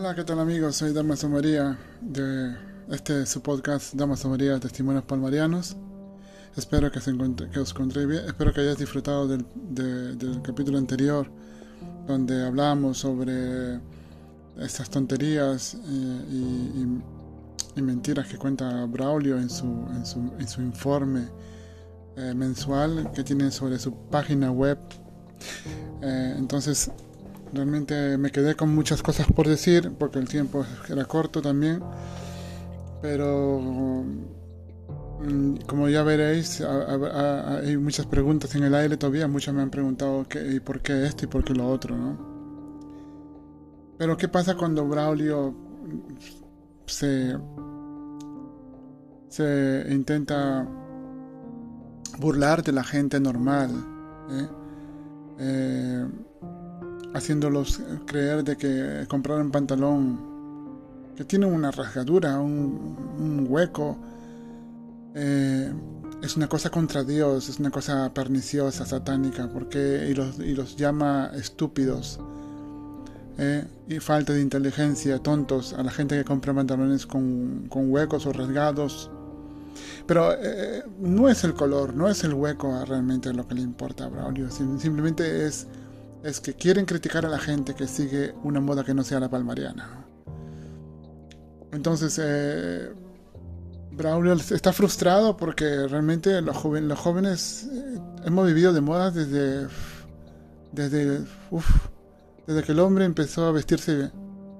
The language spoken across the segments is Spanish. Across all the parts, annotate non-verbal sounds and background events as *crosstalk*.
Hola, ¿qué tal amigos? Soy Damaso María de este su podcast Damaso María Testimonios Palmarianos. Espero que, se que os encontréis bien, espero que hayáis disfrutado del, del capítulo anterior donde hablamos sobre estas tonterías eh, y, y, mentiras que cuenta Braulio en su, en su, en su informe eh, mensual que tiene sobre su página web. Eh, entonces, realmente me quedé con muchas cosas por decir porque el tiempo era corto también. Pero mm, como ya veréis, hay muchas preguntas en el aire todavía. Muchos me han preguntado qué, y por qué esto y por qué lo otro, ¿no? Pero ¿qué pasa cuando Braulio se, se intenta burlar de la gente normal? ¿eh? Eh, haciéndolos creer de que comprar un pantalón que tiene una rasgadura, un, hueco, eh, es una cosa contra Dios, es una cosa perniciosa, satánica, porque y los, y los llama estúpidos eh, y falta de inteligencia, tontos, a la gente que compra pantalones con, huecos o rasgados. Pero eh, no es el color, no es el hueco realmente lo que le importa a Braulio, simplemente es, es que quieren criticar a la gente que sigue una moda que no sea la palmariana. Entonces, eh, Braulio está frustrado porque realmente los, jóvenes hemos vivido de moda desde, desde desde que el hombre empezó a vestirse,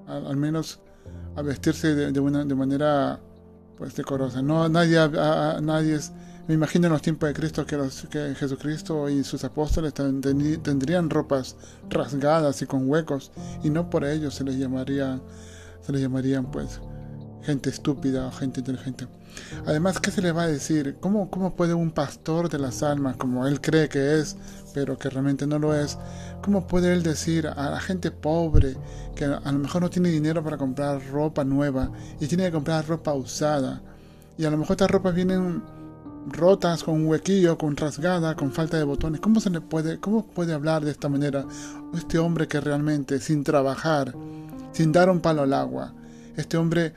al, menos a vestirse de, manera pues decorosa. No, nadie, nadie es, me imagino en los tiempos de Cristo que, los, que Jesucristo y sus apóstoles tendrían ropas rasgadas y con huecos y no por ello se les llamaría, se les llamarían pues gente estúpida o gente inteligente. Además, ¿qué se le va a decir? ¿Cómo, ¿Cómo puede un pastor de las almas, como él cree que es, pero que realmente no lo es, cómo puede él decir a la gente pobre que a lo mejor no tiene dinero para comprar ropa nueva y tiene que comprar ropa usada? Y a lo mejor estas ropas vienen rotas, con un huequillo, con rasgada, con falta de botones. ¿Cómo se le puede, cómo puede hablar de esta manera este hombre que realmente sin trabajar, sin dar un palo al agua, este hombre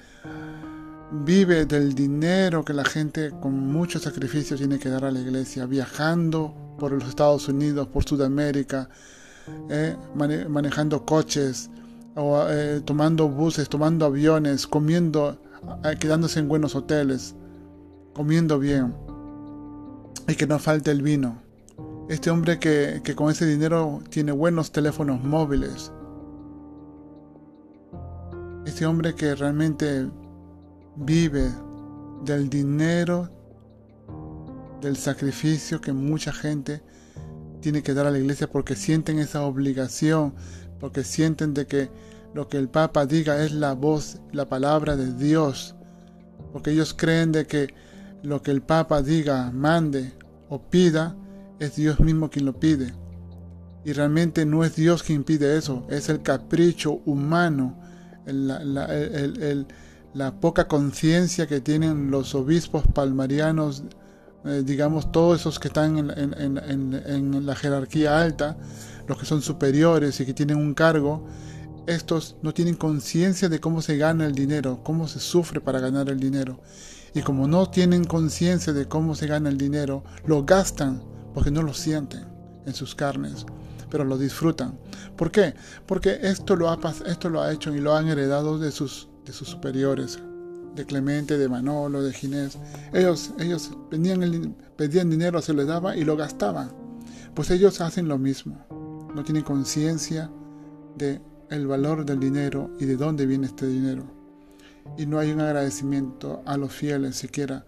vive del dinero que la gente con mucho sacrificio tiene que dar a la iglesia, viajando por los Estados Unidos, por Sudamérica, eh, manejando coches, o, eh, tomando buses, tomando aviones, comiendo, eh, quedándose en buenos hoteles, comiendo bien, y que no falte el vino. Este hombre que, que con ese dinero tiene buenos teléfonos móviles. Este hombre que realmente vive del dinero, del sacrificio que mucha gente tiene que dar a la iglesia porque sienten esa obligación, porque sienten de que lo que el Papa diga es la voz, la palabra de Dios, porque ellos creen de que lo que el Papa diga, mande o pida, es Dios mismo quien lo pide. Y realmente no es Dios quien pide eso, es el capricho humano, la poca conciencia que tienen los obispos palmarianos, eh, digamos, todos esos que están en, la jerarquía alta, los que son superiores y que tienen un cargo, estos no tienen conciencia de cómo se gana el dinero, cómo se sufre para ganar el dinero. Y como no tienen conciencia de cómo se gana el dinero, lo gastan porque no lo sienten en sus carnes, pero lo disfrutan. ¿Por qué? Porque esto lo ha, esto lo hecho y lo han heredado de sus de sus superiores, de Clemente, de Manolo, de Ginés. Ellos, ellos pedían, pedían dinero, se les daba y lo gastaban. Pues ellos hacen lo mismo. No tienen conciencia de el valor del dinero y de dónde viene este dinero. Y no hay un agradecimiento a los fieles siquiera.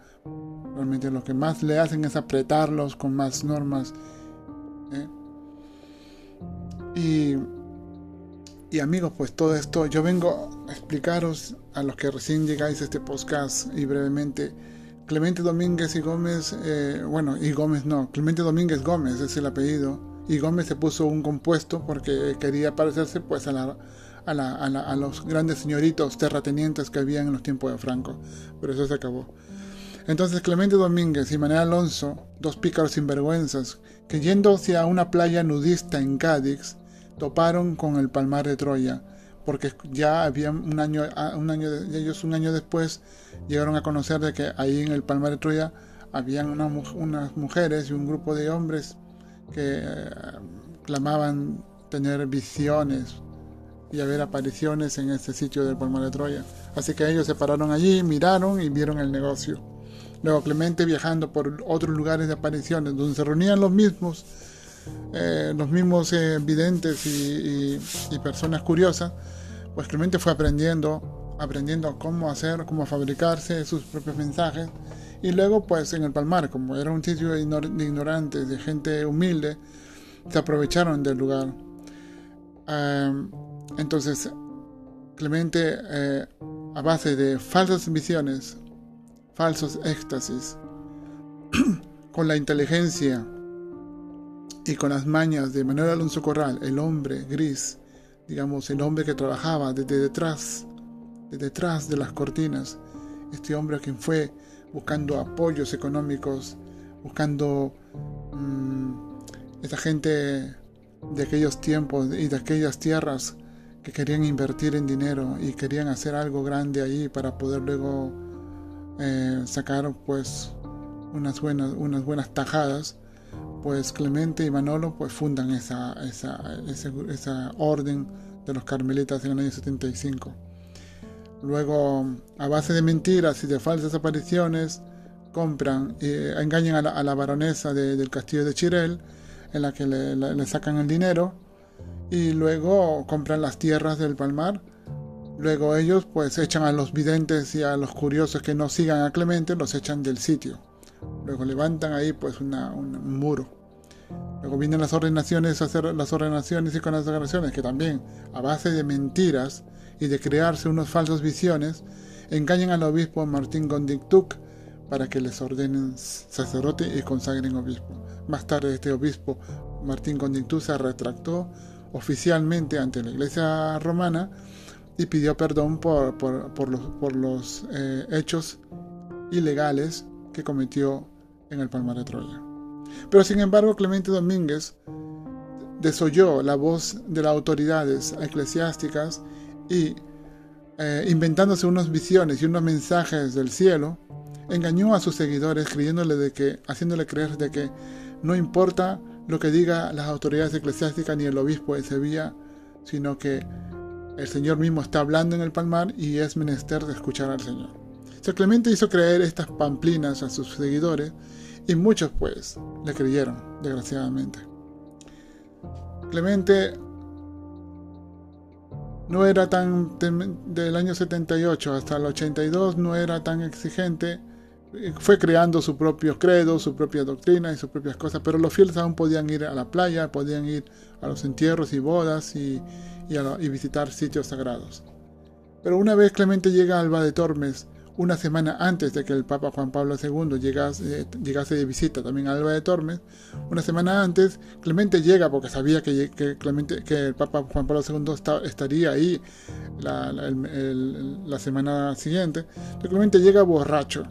Realmente lo que más le hacen es apretarlos con más normas. ¿eh? Y y amigos, pues todo esto, yo vengo a explicaros a los que recién llegáis a este podcast y brevemente, Clemente Domínguez y Gómez, eh, bueno, y Gómez no, Clemente Domínguez Gómez es el apellido, y Gómez se puso un compuesto porque quería parecerse pues a, la, a, la, a, los grandes señoritos terratenientes que habían en los tiempos de Franco, pero eso se acabó. Entonces Clemente Domínguez y Manuel Alonso, dos pícaros sinvergüenzas, que yendo hacia una playa nudista en Cádiz, toparon con el palmar de Troya, porque ya había un año, un año ellos un año después llegaron a conocer de que ahí en el Palmar de Troya habían unas mujeres y un grupo de hombres que eh, clamaban tener visiones y haber apariciones en ese sitio del Palmar de Troya. Así que ellos se pararon allí, miraron y vieron el negocio. Luego Clemente viajando por otros lugares de apariciones donde se reunían los mismos, eh, los mismos eh, videntes y, personas curiosas, pues Clemente fue aprendiendo, aprendiendo cómo hacer, cómo fabricarse sus propios mensajes. Y luego pues en el Palmar, como era un sitio de ignorantes, de gente humilde, se aprovecharon del lugar. Em, entonces, Clemente, eh, a base de falsas visiones, falsos éxtasis, *clears throat* con la inteligencia y con las mañas de Manuel Alonso Corral, el hombre gris, digamos, el hombre que trabajaba desde detrás, de detrás de las cortinas, este hombre quien fue buscando apoyos económicos, buscando mmm, esa gente de aquellos tiempos y de aquellas tierras que querían invertir en dinero y querían hacer algo grande ahí para poder luego eh, sacar pues unas buenas, unas buenas tajadas, pues Clemente y Manolo pues fundan esa, esa, esa, orden de los carmelitas en el año 75. Luego, a base de mentiras y de falsas apariciones, compran, y engañan a la, baronesa del castillo de Chirel, en la que le, sacan el dinero, y luego compran las tierras del Palmar Luego ellos pues echan a los videntes y a los curiosos que no sigan a Clemente, los echan del sitio. Luego levantan ahí pues un muro. Luego vienen las ordenaciones, hacer las ordenaciones y con las ordenaciones que también a base de mentiras y de crearse unos falsos visiones, engañan al obispo Martín Gondictuc para que les ordenen sacerdote y consagren obispo. Más tarde este obispo Martín Gondictuc se retractó oficialmente ante la iglesia romana y pidió perdón por, los, por los eh, hechos ilegales que cometió en el Palmar de Troya. Pero sin embargo, Clemente Domínguez desoyó la voz de las autoridades eclesiásticas y, eh, inventándose unas visiones y unos mensajes del cielo, engañó a sus seguidores haciéndole creer de que no importa lo que diga las autoridades eclesiásticas ni el obispo de Sevilla, sino que el Señor mismo está hablando en el palmar y es menester escuchar al Señor. Clemente hizo creer estas pamplinas a sus seguidores y muchos pues le creyeron, desgraciadamente. Clemente no era tan del año 78 hasta el 82 no era tan exigente fue creando su propio credo, su propia doctrina y sus propias cosas, pero los fieles aún podían ir a la playa, podían ir a los entierros y bodas y, visitar sitios sagrados. Pero una vez Clemente llega a Alba de Tormes, una semana antes de que el Papa Juan Pablo II llegase, llegase de visita también a Alba de Tormes, una semana antes, Clemente llega porque sabía que, Clemente, que el Papa Juan Pablo II estaría ahí la, semana siguiente. Clemente llega borracho,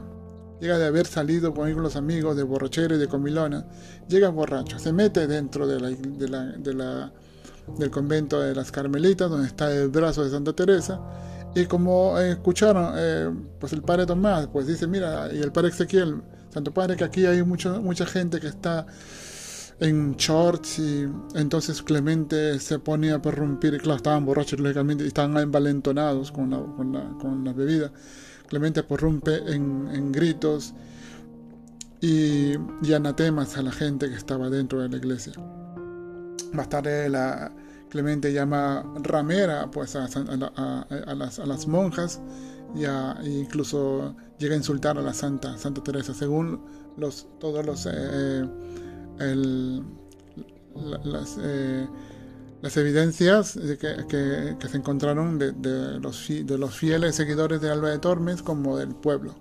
llega de haber salido con los amigos de borrachera y de comilona, llega borracho, se mete dentro de del convento de las Carmelitas, donde está el brazo de Santa Teresa, y como escucharon, eh, pues el padre Tomás, pues dice, mira, y el padre Ezequiel, Santo Padre, que aquí hay mucho, mucha gente que está en shorts y entonces Clemente se ponía a perrumpir, claro, estaban borrachos lógicamente y estaban envalentonados con la, con la, con la bebida. Clemente porrumpe en, gritos y, anatemas a la gente que estaba dentro de la iglesia. Más tarde la, Clemente llama ramera pues, a, las, monjas y incluso llega a insultar a la Santa, Santa Teresa, según todos los... Eh, las, eh, las evidencias que, se encontraron de, los, de los fieles seguidores de Alba de Tormes como del pueblo.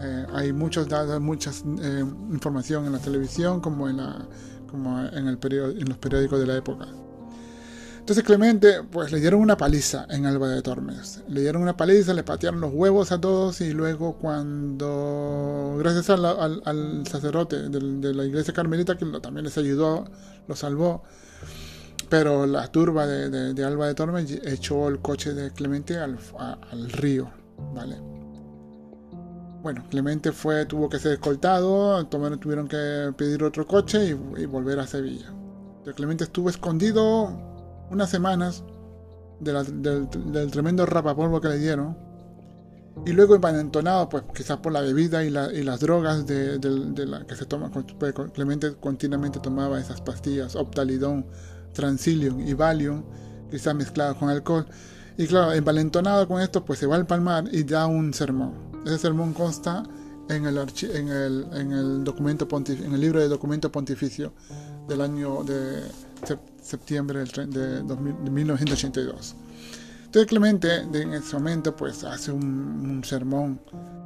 Eh, hay muchos datos, mucha eh, información en la televisión como en, la, como en, el en los periódicos de la época. Entonces Clemente, pues le dieron una paliza en Alba de Tormes. Le dieron una paliza, le patearon los huevos a todos y luego cuando, gracias al, sacerdote de, la iglesia carmelita que también les ayudó, lo salvó, pero la turba de, Alba de Tormes echó el coche de Clemente al, río, ¿vale? Bueno, Clemente fue, tuvo que ser escoltado, tuvieron que pedir otro coche y, volver a Sevilla. Clemente estuvo escondido unas semanas del, tremendo rapapolvo que le dieron. Y luego envalentonado, pues quizás por la bebida y, las drogas de, que se toma. Pues, Clemente continuamente tomaba esas pastillas, Optalidón, Transilium y Valium, quizás mezcladas con alcohol. Y claro, envalentonado con esto, pues se va al palmar y da un sermón. Ese sermón consta en el, en el, en el, documento en el libro de documento pontificio del año de septiembre de, 1982. Entonces Clemente en ese momento pues hace un, un sermón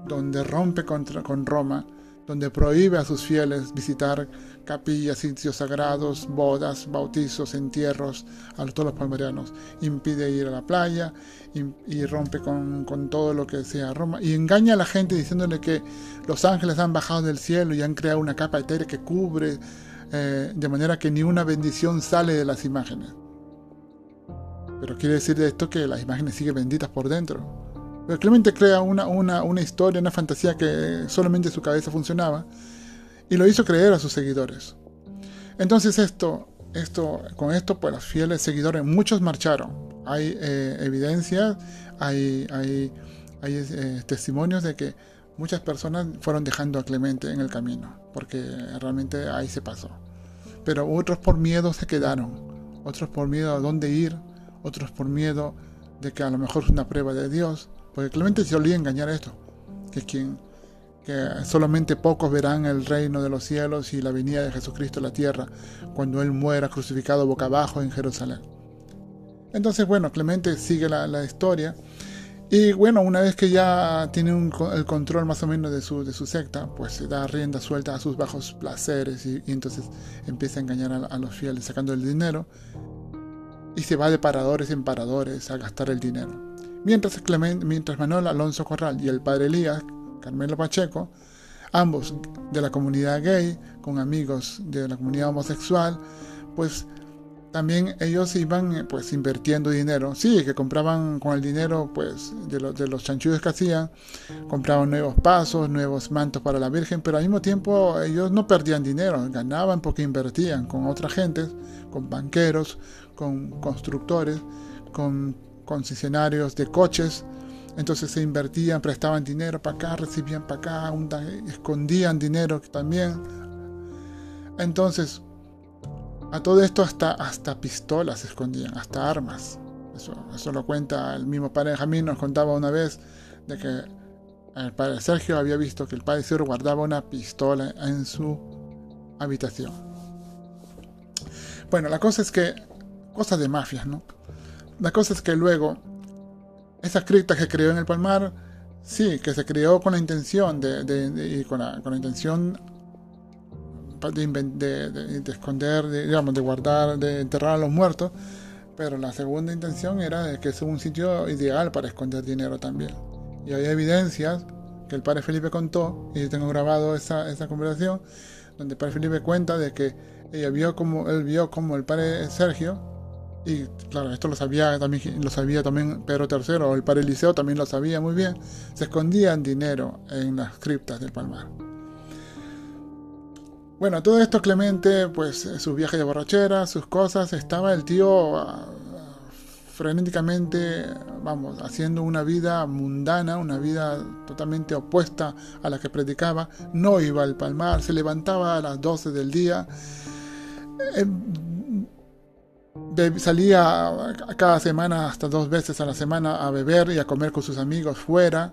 donde rompe contra, con Roma donde prohíbe a sus fieles visitar capillas, sitios sagrados, bodas, bautizos, entierros a todos los palmarianos. Impide ir a la playa y, rompe con, todo lo que sea Roma. Y engaña a la gente diciéndole que los ángeles han bajado del cielo y han creado una capa etérea que cubre eh, de manera que ni una bendición sale de las imágenes. Pero quiere decir de esto que las imágenes siguen benditas por dentro. Clemente crea una, una, una historia, una fantasía que solamente su cabeza funcionaba y lo hizo creer a sus seguidores. Entonces esto, esto, con esto, pues los fieles seguidores, muchos marcharon. Hay eh, evidencias, hay, hay, hay eh, testimonios de que muchas personas fueron dejando a Clemente en el camino, porque realmente ahí se pasó. Pero otros por miedo se quedaron, otros por miedo a dónde ir, otros por miedo de que a lo mejor es una prueba de Dios, porque Clemente se olía engañar esto, que quien solamente pocos verán el reino de los cielos y la venida de Jesucristo a la tierra cuando Él muera crucificado boca abajo en Jerusalén. Entonces, bueno, Clemente sigue la, historia y bueno, una vez que ya tiene el control más o menos de su, secta, pues se da rienda suelta a sus bajos placeres y, entonces empieza a engañar a, los fieles sacando el dinero y se va de paradores en paradores a gastar el dinero. Mientras, mientras Manuel Alonso Corral y el padre Elías, Carmelo Pacheco, ambos de la comunidad gay, con amigos de la comunidad homosexual, pues también ellos iban pues invirtiendo dinero. Sí, que compraban con el dinero pues de, de los chanchullos que hacían, compraban nuevos pasos, nuevos mantos para la Virgen, pero al mismo tiempo ellos no perdían dinero, ganaban porque invertían con otra gente, con banqueros, con constructores, con concesionarios de coches. Entonces se invertían, prestaban dinero para acá, recibían para acá, escondían dinero también. Entonces, a todo esto hasta, hasta pistolas se escondían, hasta armas. Eso, lo cuenta el mismo padre Benjamín, nos contaba una vez de que el padre Sergio había visto que el padre Sergio guardaba una pistola en su habitación. Bueno, la cosa es que, cosas de mafias, ¿no? La cosa es que luego, esa cripta que creó en el Palmar, sí, que se creó con la intención de, de, con, intención de, esconder, digamos, de guardar, de enterrar a los muertos, pero la segunda intención era de que es un sitio ideal para esconder dinero también. Y hay evidencias que el padre Felipe contó, y tengo grabado esa, esa conversación, donde el padre Felipe cuenta de que ella vio como, él vio como el padre Sergio y claro, esto lo sabía también, lo sabía también Pedro III, o el padre Eliseo también lo sabía muy bien. Se escondían dinero en las criptas del Palmar. Bueno, todo esto Clemente, pues sus viajes de borrachera, sus cosas, estaba el tío ah, frenéticamente, vamos, haciendo una vida mundana, una vida totalmente opuesta a la que predicaba. No iba al palmar, se levantaba a las 12 del día. Eh, salía cada semana, hasta dos veces a la semana, a beber y a comer con sus amigos fuera,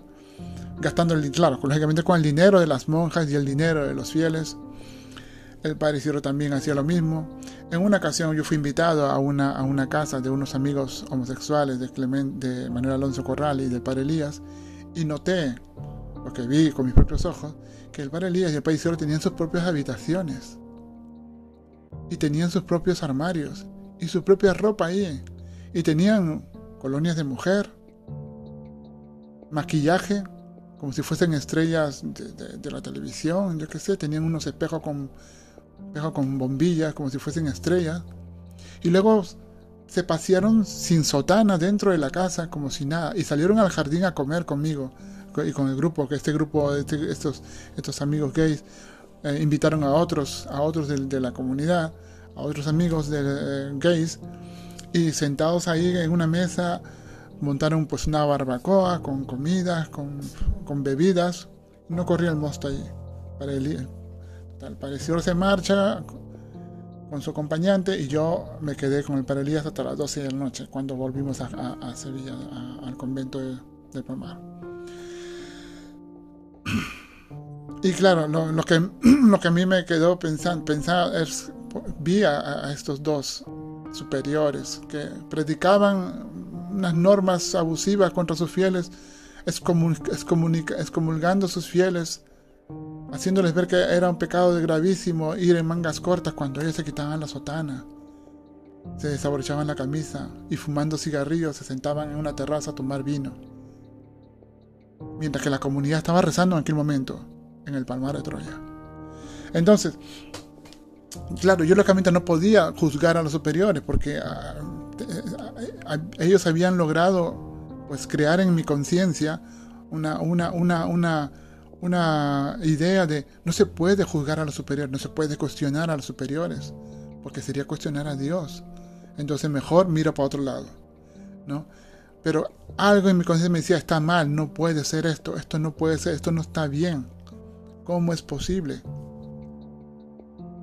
gastando el claro, lógicamente con el dinero de las monjas y el dinero de los fieles. El padre Isidro también hacía lo mismo. En una ocasión yo fui invitado a una, a una casa de unos amigos homosexuales de, Clement, de Manuel Alonso Corral y del padre Elías y noté, lo que vi con mis propios ojos, que el padre Elías y el padre Isidro tenían sus propias habitaciones y tenían sus propios armarios y su propia ropa ahí. Y tenían colonias de mujer, maquillaje, como si fuesen estrellas de, la televisión, yo qué sé, tenían unos espejos con, espejos con bombillas, como si fuesen estrellas. Y luego se pasearon sin sotana dentro de la casa como si nada y salieron al jardín a comer conmigo y con el grupo, que este grupo, este, estos, estos amigos gays eh, invitaron a otros, a otros de, la comunidad, a otros amigos de, eh, gays y sentados ahí en una mesa montaron pues una barbacoa con comidas, con, con bebidas. No corría el mosto allí. Para el, el se marcha con su acompañante y yo me quedé con el Parelías hasta las 12 de la noche cuando volvimos a, a, Sevilla, al convento de, de, Palmar. *clears throat* Y claro, lo, que, *clears throat* lo que a mí me quedó pensando, pensar es, vi a, estos dos superiores que predicaban unas normas abusivas contra sus fieles, excomulgando a sus fieles haciéndoles ver que era un pecado de gravísimo ir en mangas cortas cuando ellos se quitaban la sotana, se desabrochaban la camisa y fumando cigarrillos se sentaban en una terraza a tomar vino, mientras que la comunidad estaba rezando en aquel momento en el Palmar de Troya. Entonces, claro, yo lógicamente no podía juzgar a los superiores porque ah, ellos habían logrado pues crear en mi conciencia una, una, una, una una idea de no se puede juzgar a los superiores, no se puede cuestionar a los superiores, porque sería cuestionar a Dios. Entonces mejor miro para otro lado, ¿no? Pero algo en mi conciencia me decía, está mal, no puede ser esto, esto no puede ser, esto no está bien. ¿Cómo es posible?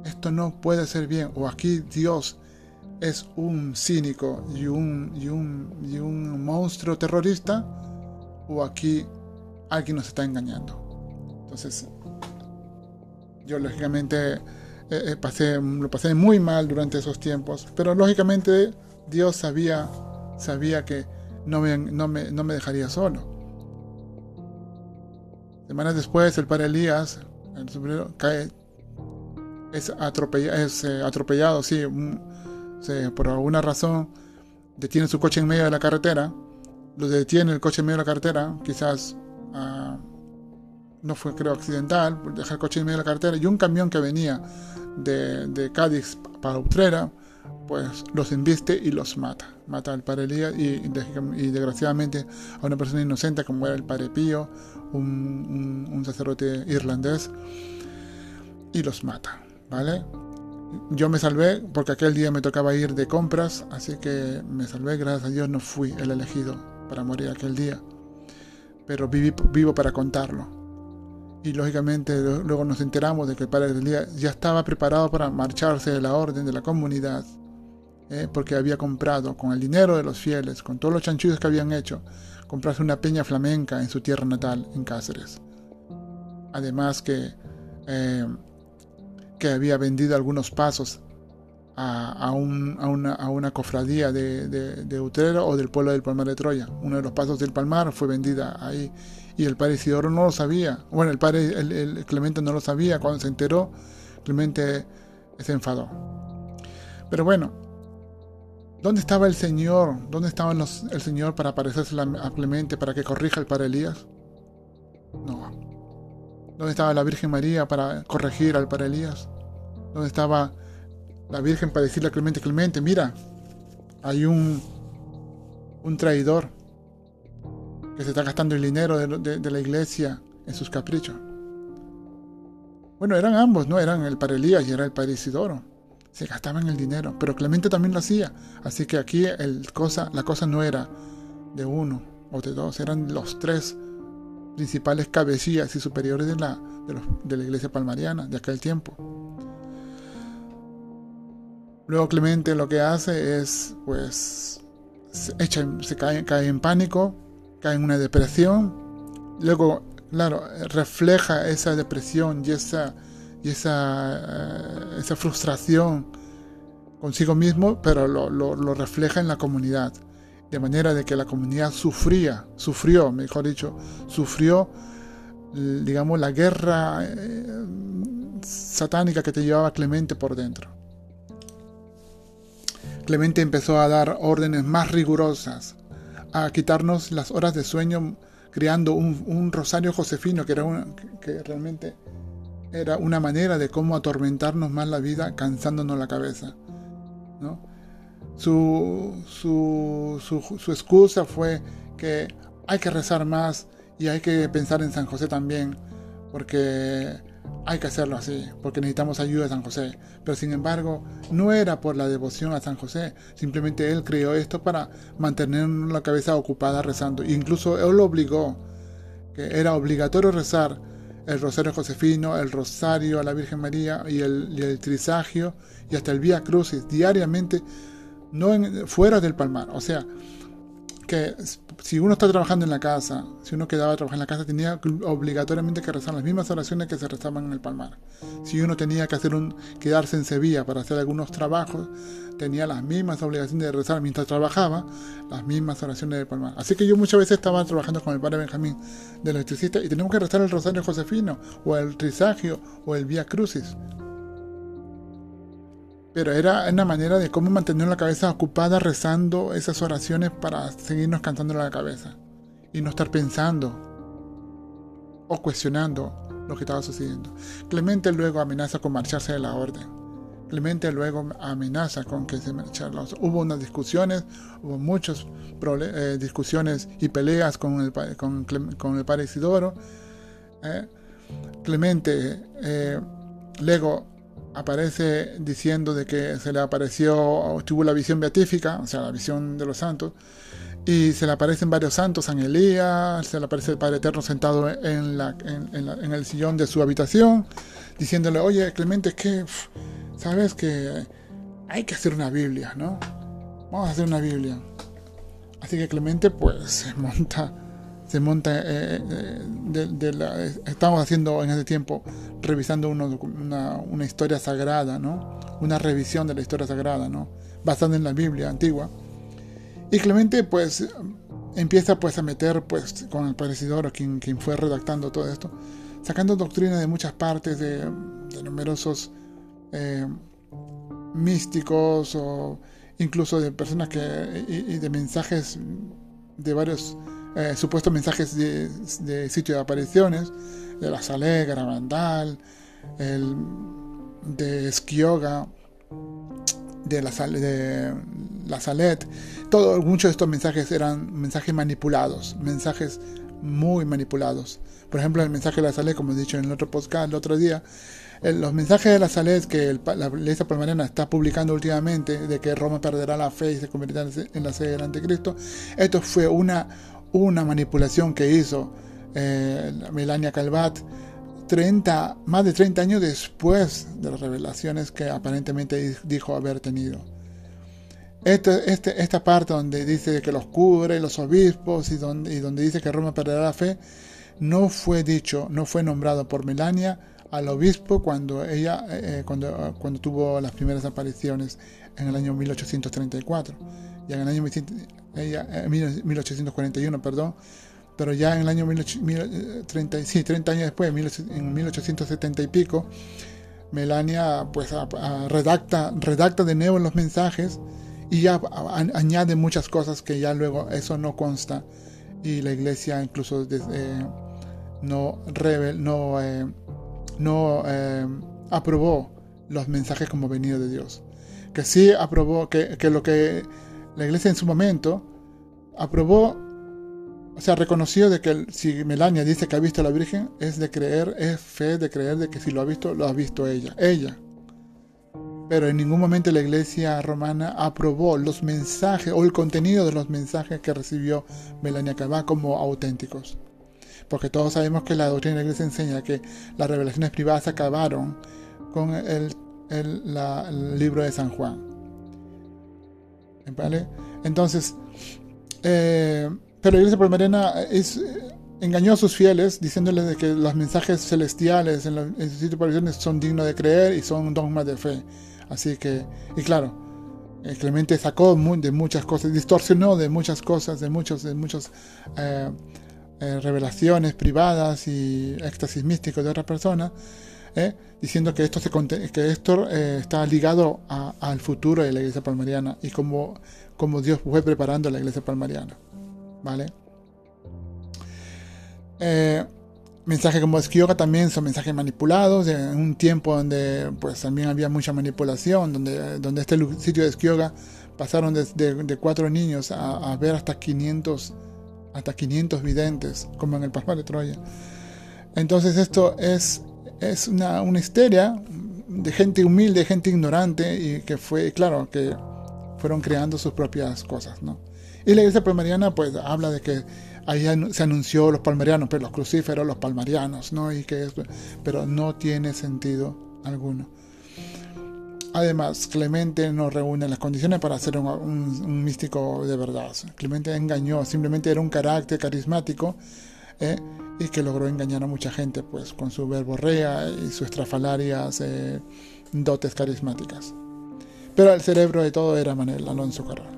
Esto no puede ser bien. O aquí Dios es un cínico y un, y un, y un monstruo terrorista, o aquí alguien nos está engañando. Entonces, yo lógicamente eh, eh, pasé, lo pasé muy mal durante esos tiempos, pero lógicamente Dios sabía, sabía que no me, no me, no me dejaría solo. Semanas después, el padre Elías, el sombrero, cae, es, eh, atropellado, sí, por alguna razón detiene su coche en medio de la carretera, lo detiene el coche en medio de la carretera, quizás uh, no fue creo accidental, dejar el coche en medio de la carretera y un camión que venía de, Cádiz para Utrera, pues los embiste y los mata. Mata al padre Elías y, desgraciadamente a una persona inocente como era el padre Pío, un, sacerdote irlandés, y los mata, ¿vale? Yo me salvé porque aquel día me tocaba ir de compras, así que me salvé, gracias a Dios no fui el elegido para morir aquel día, pero vivo para contarlo y lógicamente luego nos enteramos de que el padre del día ya estaba preparado para marcharse de la orden de la comunidad, ¿eh? porque había comprado con el dinero de los fieles, con todos los chanchullos que habían hecho, comprarse una peña flamenca en su tierra natal, en Cáceres. Además que, eh, que había vendido algunos pasos a, una, cofradía de, de, Utrero o del pueblo del Palmar de Troya. Uno de los pasos del Palmar fue vendida ahí y el padre Isidoro no lo sabía. Bueno, el padre el, Clemente no lo sabía. Cuando se enteró, Clemente se enfadó. Pero bueno, ¿dónde estaba el Señor? ¿Dónde estaba el Señor para aparecerse a Clemente para que corrija al padre Elías? ¿Dónde estaba la Virgen María para corregir al padre Elías? ¿Dónde estaba la Virgen para decirle a Clemente, Clemente, mira, hay un, un traidor que se está gastando el dinero de, la iglesia en sus caprichos. Bueno, eran ambos, ¿no? Eran el padre Elías y era el Isidoro. Se gastaban el dinero, pero Clemente también lo hacía. Así que aquí cosa, la cosa no era de uno o de dos, eran los tres principales cabecillas y superiores de la, de, la iglesia palmariana de aquel tiempo. Luego Clemente lo que hace es, pues, se, cae, cae en pánico, cae en una depresión, luego, claro, refleja esa depresión y esa, y esa, eh, esa frustración consigo mismo, pero lo, lo, refleja en la comunidad, de manera de que la comunidad sufría, sufrió, mejor dicho, sufrió, digamos, la guerra eh, satánica que te llevaba Clemente por dentro. Clemente empezó a dar órdenes más rigurosas, a quitarnos las horas de sueño creando un, rosario josefino que, era que realmente era una manera de cómo atormentarnos más la vida cansándonos la cabeza. ¿no? Su, su, su, excusa fue que hay que rezar más y hay que pensar en San José también, porque hay que hacerlo así, porque necesitamos ayuda de San José. Pero sin embargo, no era por la devoción a San José, simplemente él creó esto para mantener la cabeza ocupada rezando. incluso él lo obligó, que era obligatorio rezar el rosario josefino, el rosario a la Virgen María y el trisagio y hasta el Vía Crucis diariamente, no fuera del palmar. O sea, que si uno está trabajando en la casa, si uno quedaba a trabajar en la casa, tenía obligatoriamente que rezar las mismas oraciones que se rezaban en el palmar. Si uno tenía que hacer un, quedarse en Sevilla para hacer algunos trabajos, tenía las mismas obligaciones de rezar mientras trabajaba, las mismas oraciones del palmar. Así que yo muchas veces estaba trabajando con el padre Benjamín de electricista y teníamos que rezar el Rosario Josefino, o el Trisagio, o el Vía Crucis. Pero era una manera de cómo mantener la cabeza ocupada rezando esas oraciones para seguirnos cantando la cabeza. Y no estar pensando o cuestionando lo que estaba sucediendo. Clemente luego amenaza con marcharse de la orden. Clemente luego amenaza con que se marchara. Hubo unas discusiones, hubo muchas eh, discusiones y peleas con el, con, el padre Isidoro. Eh. Clemente eh, luego aparece diciendo de que se le apareció, tuvo la visión beatífica, o sea, la visión de los santos, y se le aparecen varios santos, San Elías, se le aparece el Padre Eterno sentado en, la, en, el sillón de su habitación, diciéndole, oye, Clemente, es que, sabes que hay que hacer una Biblia, ¿no? Vamos a hacer una Biblia. Así que Clemente, pues, *laughs* se monta se monta, eh, eh, de, la, estamos haciendo en ese tiempo, revisando una, historia sagrada, ¿no? Una revisión de la historia sagrada, ¿no? Basada en la Biblia antigua. Y Clemente, pues, empieza pues a meter, pues, con el Padre Isidoro, quien, quien fue redactando todo esto, sacando doctrina de muchas partes, de, numerosos eh, místicos o incluso de personas que, y de mensajes de varios eh, supuestos mensajes de, sitio de apariciones, de la Salega, Mandal, el, de Esquioga, de la, de la Salet. Todo, muchos de estos mensajes eran mensajes manipulados, mensajes muy manipulados. Por ejemplo, el mensaje de la Salet, como he dicho en el otro podcast el otro día, los mensajes de la Salet que la Iglesia Palmariana está publicando últimamente, de que Roma perderá la fe y se convertirá en la sede del Anticristo, esto fue una, una manipulación que hizo eh, Melania Calvat 30, más de 30 años después de las revelaciones que aparentemente dijo haber tenido. Este, este, esta parte donde dice que los cubre, los obispos y donde, y donde dice que Roma perderá la fe, no fue dicho, no fue nombrado por Melania al obispo cuando ella eh, eh, cuando, cuando tuvo las primeras apariciones en el año 1834 y en el año ella, 1841, eh, perdón, pero ya en el año 30, sí, 30 años después, en 1870 y pico, Melania pues redacta, redacta de nuevo los mensajes y ya añade muchas cosas que ya luego eso no consta y la iglesia incluso eh, no, revel, no, eh, no aprobó los mensajes como venido de Dios. Que sí aprobó, que, que lo que la iglesia en su momento aprobó, o sea, reconoció de que si Melania dice que ha visto a la Virgen, es de creer, es fe de creer de que si lo ha visto, lo ha visto ella, ella. Pero en ningún momento la iglesia romana aprobó los mensajes o el contenido de los mensajes que recibió Melania Cabá como auténticos. Porque todos sabemos que la doctrina de la iglesia enseña que las revelaciones privadas acabaron con el, el libro de San Juan. Entonces, eh, pero la iglesia palmariana es, engañó a sus fieles diciéndoles que los mensajes celestiales en, los, en son dignos de creer y son dogmas de fe. Así que, y claro, eh, Clemente sacó de muchas cosas, distorsionó de muchas cosas, de muchos, de muchas eh, revelaciones privadas y éxtasis místicos de otras personas ¿eh? diciendo que esto, eh, está ligado al futuro de la iglesia palmariana y cómo, Dios fue preparando la iglesia palmariana. ¿Vale? Eh, mensajes como Esquioga también son mensajes manipulados, en un tiempo donde pues también había mucha manipulación, donde, donde este sitio de Esquioga pasaron de, cuatro niños a, ver hasta 500, hasta 500 videntes, como en el Palmar de Troya. Entonces esto es, es una, una histeria de gente humilde, gente ignorante y que fue, claro, que fueron creando sus propias cosas, ¿no? Y la iglesia palmariana pues habla de que ahí se anunció los palmarianos, pero los crucíferos, los palmarianos, ¿no? Y que pero no tiene sentido alguno. Además, Clemente no reúne las condiciones para ser un, místico de verdad. Clemente engañó, simplemente era un carácter carismático ¿eh? Y que logró engañar a mucha gente pues, con su verborrea y sus estrafalarias eh, dotes carismáticas. Pero el cerebro de todo era Manuel Alonso Carrera.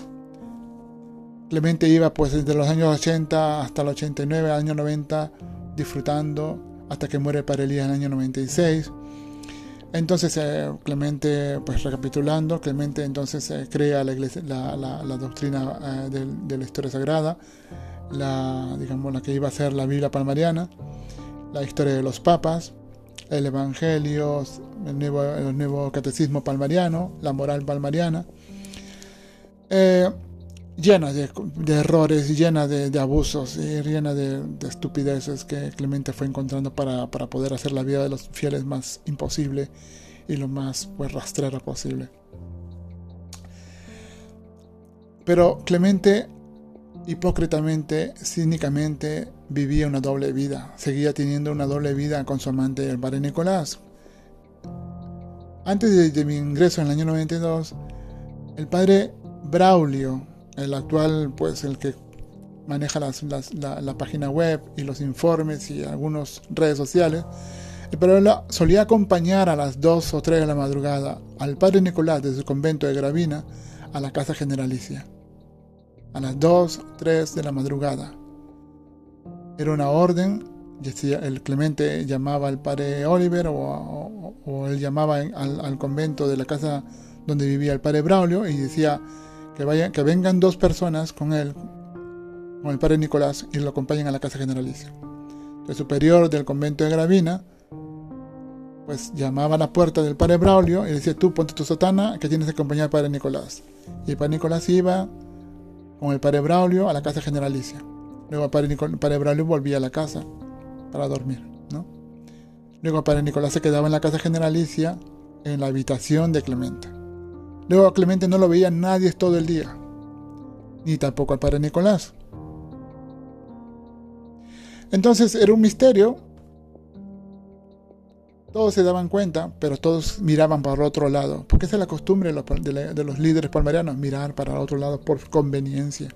Clemente iba pues desde los años 80 hasta el 89, año 90, disfrutando hasta que muere para en el año 96. Entonces eh, Clemente, pues recapitulando, Clemente entonces eh, crea la, doctrina eh, de, de, la historia sagrada, la, digamos, la que iba a ser la Biblia palmariana, la historia de los papas, el Evangelio, el nuevo, el nuevo catecismo palmariano, la moral palmariana llena de, errores, llena de, abusos y llena de, estupideces que Clemente fue encontrando para, poder hacer la vida de los fieles más imposible y lo más pues, rastrera posible. Pero Clemente hipócritamente, cínicamente, vivía una doble vida. Seguía teniendo una doble vida con su amante, el padre Nicolás. Antes de, de mi ingreso en el año 92, el padre Braulio, el actual, pues el que maneja la, página web y los informes y algunas redes sociales, pero él solía acompañar a las 2 o 3 de la madrugada al padre Nicolás de su convento de Gravina a la casa generalicia. A las 2 o 3 de la madrugada. Era una orden, el Clemente llamaba al padre Oliver o, él llamaba al convento de la casa donde vivía el padre Braulio y decía, que, vayan, que vengan dos personas con él, con el padre Nicolás, y lo acompañen a la casa generalicia. El superior del convento de Gravina, pues llamaba a la puerta del padre Braulio y decía, tú ponte tu sotana que tienes que acompañar al padre Nicolás. Y el padre Nicolás iba con el padre Braulio a la casa generalicia. Luego el padre, padre Braulio volvía a la casa para dormir. ¿no? Luego el padre Nicolás se quedaba en la casa generalicia en la habitación de Clemente. Luego a Clemente no lo veía nadie todo el día, ni tampoco al padre Nicolás. Entonces era un misterio. Todos se daban cuenta, pero todos miraban para otro lado, porque es la costumbre de los, líderes palmarianos, mirar para el otro lado por conveniencia,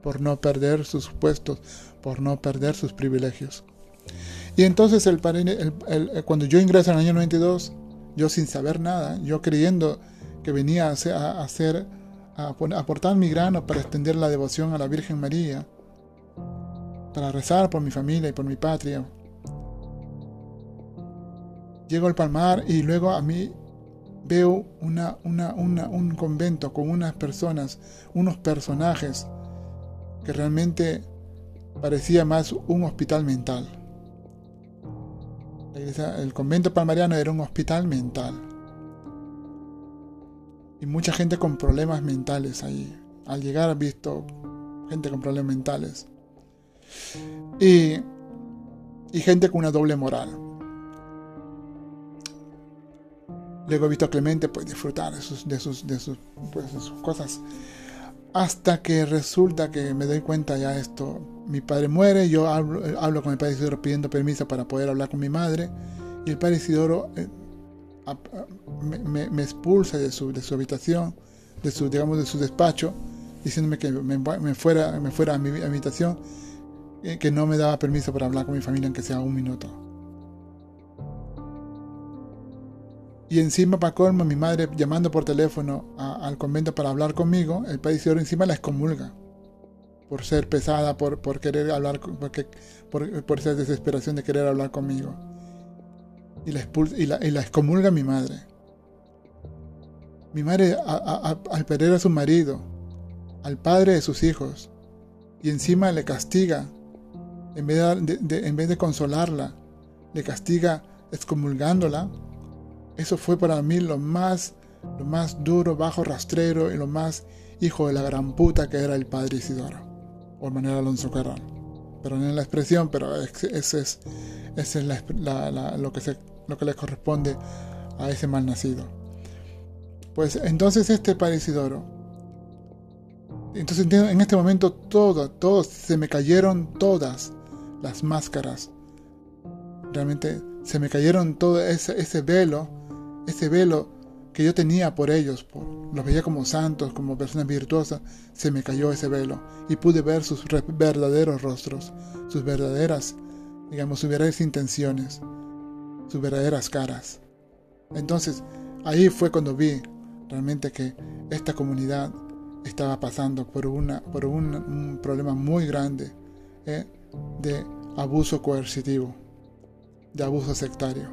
por no perder sus puestos, por no perder sus privilegios. Y entonces el, cuando yo ingreso en el año 92, yo sin saber nada, yo creyendo que venía a hacer, a, aportar mi grano para extender la devoción a la Virgen María, para rezar por mi familia y por mi patria. Llego al Palmar y luego a mí veo una, una, un convento con unas personas, unos personajes que realmente parecía más un hospital mental. el convento palmariano era un hospital mental y mucha gente con problemas mentales ahí. Al llegar he visto gente con problemas mentales. Y, y gente con una doble moral. Luego he visto a Clemente pues, disfrutar de sus, de sus, de sus, pues, sus cosas. Hasta que resulta que me doy cuenta ya esto. Mi padre muere, yo hablo, hablo con el padre Isidoro pidiendo permiso para poder hablar con mi madre. Y el padre Isidoro eh, me, expulsa de su, de su habitación, de su, digamos, de su despacho, diciéndome que me, fuera, me fuera a mi habitación, eh, que no me daba permiso para hablar con mi familia, aunque sea un minuto. Y encima, para colmo, mi madre llamando por teléfono al convento para hablar conmigo, el país encima la excomulga. Por ser pesada, por, por querer hablar, porque, por, por esa desesperación de querer hablar conmigo y la, expulsa, y la, y la excomulga a mi madre. Mi madre al perder a su marido, al padre de sus hijos, y encima le castiga, en vez de, en vez de consolarla, le castiga excomulgándola, eso fue para mí lo más, lo más duro, bajo rastrero y lo más hijo de la gran puta que era el padre Isidoro, o Manuel Alonso Carral. En la expresión, pero ese es, ese es lo, que se, lo que le corresponde a ese mal nacido. Pues entonces este padre Isidoro, entonces en este momento todo, todos se me cayeron todas las máscaras. Realmente se me cayeron todo ese, ese velo, ese velo que yo tenía por ellos, por, los veía como santos, como personas virtuosas, se me cayó ese velo y pude ver sus verdaderos rostros, sus verdaderas, digamos, sus verdaderas intenciones, sus verdaderas caras. Entonces, ahí fue cuando vi realmente que esta comunidad estaba pasando por, una, por un, problema muy grande ¿eh? de abuso coercitivo, de abuso sectario.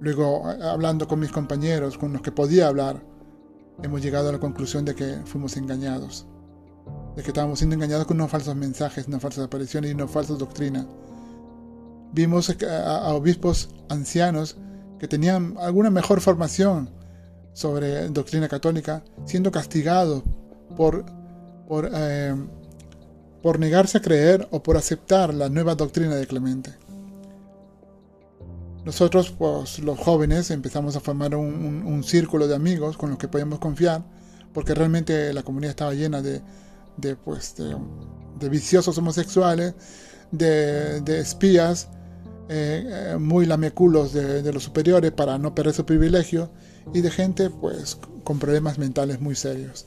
Luego, hablando con mis compañeros, con los que podía hablar, hemos llegado a la conclusión de que fuimos engañados, de que estábamos siendo engañados con unos falsos mensajes, unas falsas apariciones y una falsa doctrina. Vimos a, obispos ancianos que tenían alguna mejor formación sobre doctrina católica siendo castigados por, por, eh, por negarse a creer o por aceptar la nueva doctrina de Clemente. Nosotros, pues, los jóvenes, empezamos a formar un, círculo de amigos con los que podíamos confiar, porque realmente la comunidad estaba llena de, de, pues, de, viciosos homosexuales, de, espías, eh, eh, muy lameculos de, los superiores para no perder su privilegio, y de gente pues con problemas mentales muy serios.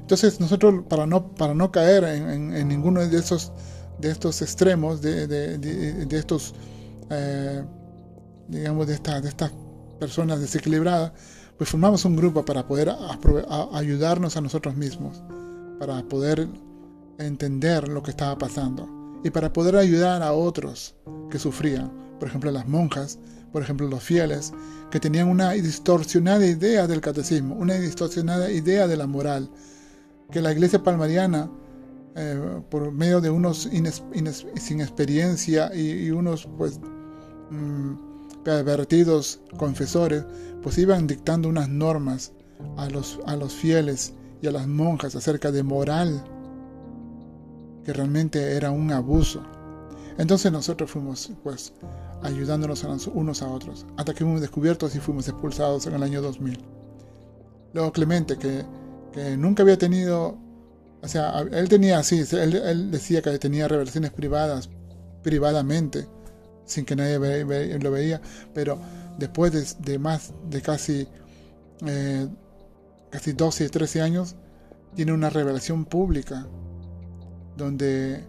Entonces nosotros para no, para no caer en, ninguno de esos de estos extremos, de, de estos eh, digamos, de, de estas personas desequilibradas, pues formamos un grupo para poder ayudarnos a nosotros mismos, para poder entender lo que estaba pasando y para poder ayudar a otros que sufrían, por ejemplo las monjas, por ejemplo los fieles, que tenían una distorsionada idea del catecismo, una distorsionada idea de la moral, que la iglesia palmariana, eh, por medio de unos sin experiencia y, unos pues... Mm, pervertidos confesores, pues iban dictando unas normas a los, a los fieles y a las monjas acerca de moral, que realmente era un abuso. Entonces nosotros fuimos pues ayudándonos unos a otros, hasta que fuimos descubiertos y fuimos expulsados en el año 2000. Luego Clemente, que, nunca había tenido, o sea, él tenía así, él, él decía que tenía revelaciones privadas, privadamente, sin que nadie lo veía, pero después de, más de casi, eh, casi 12, 13 años, tiene una revelación pública, donde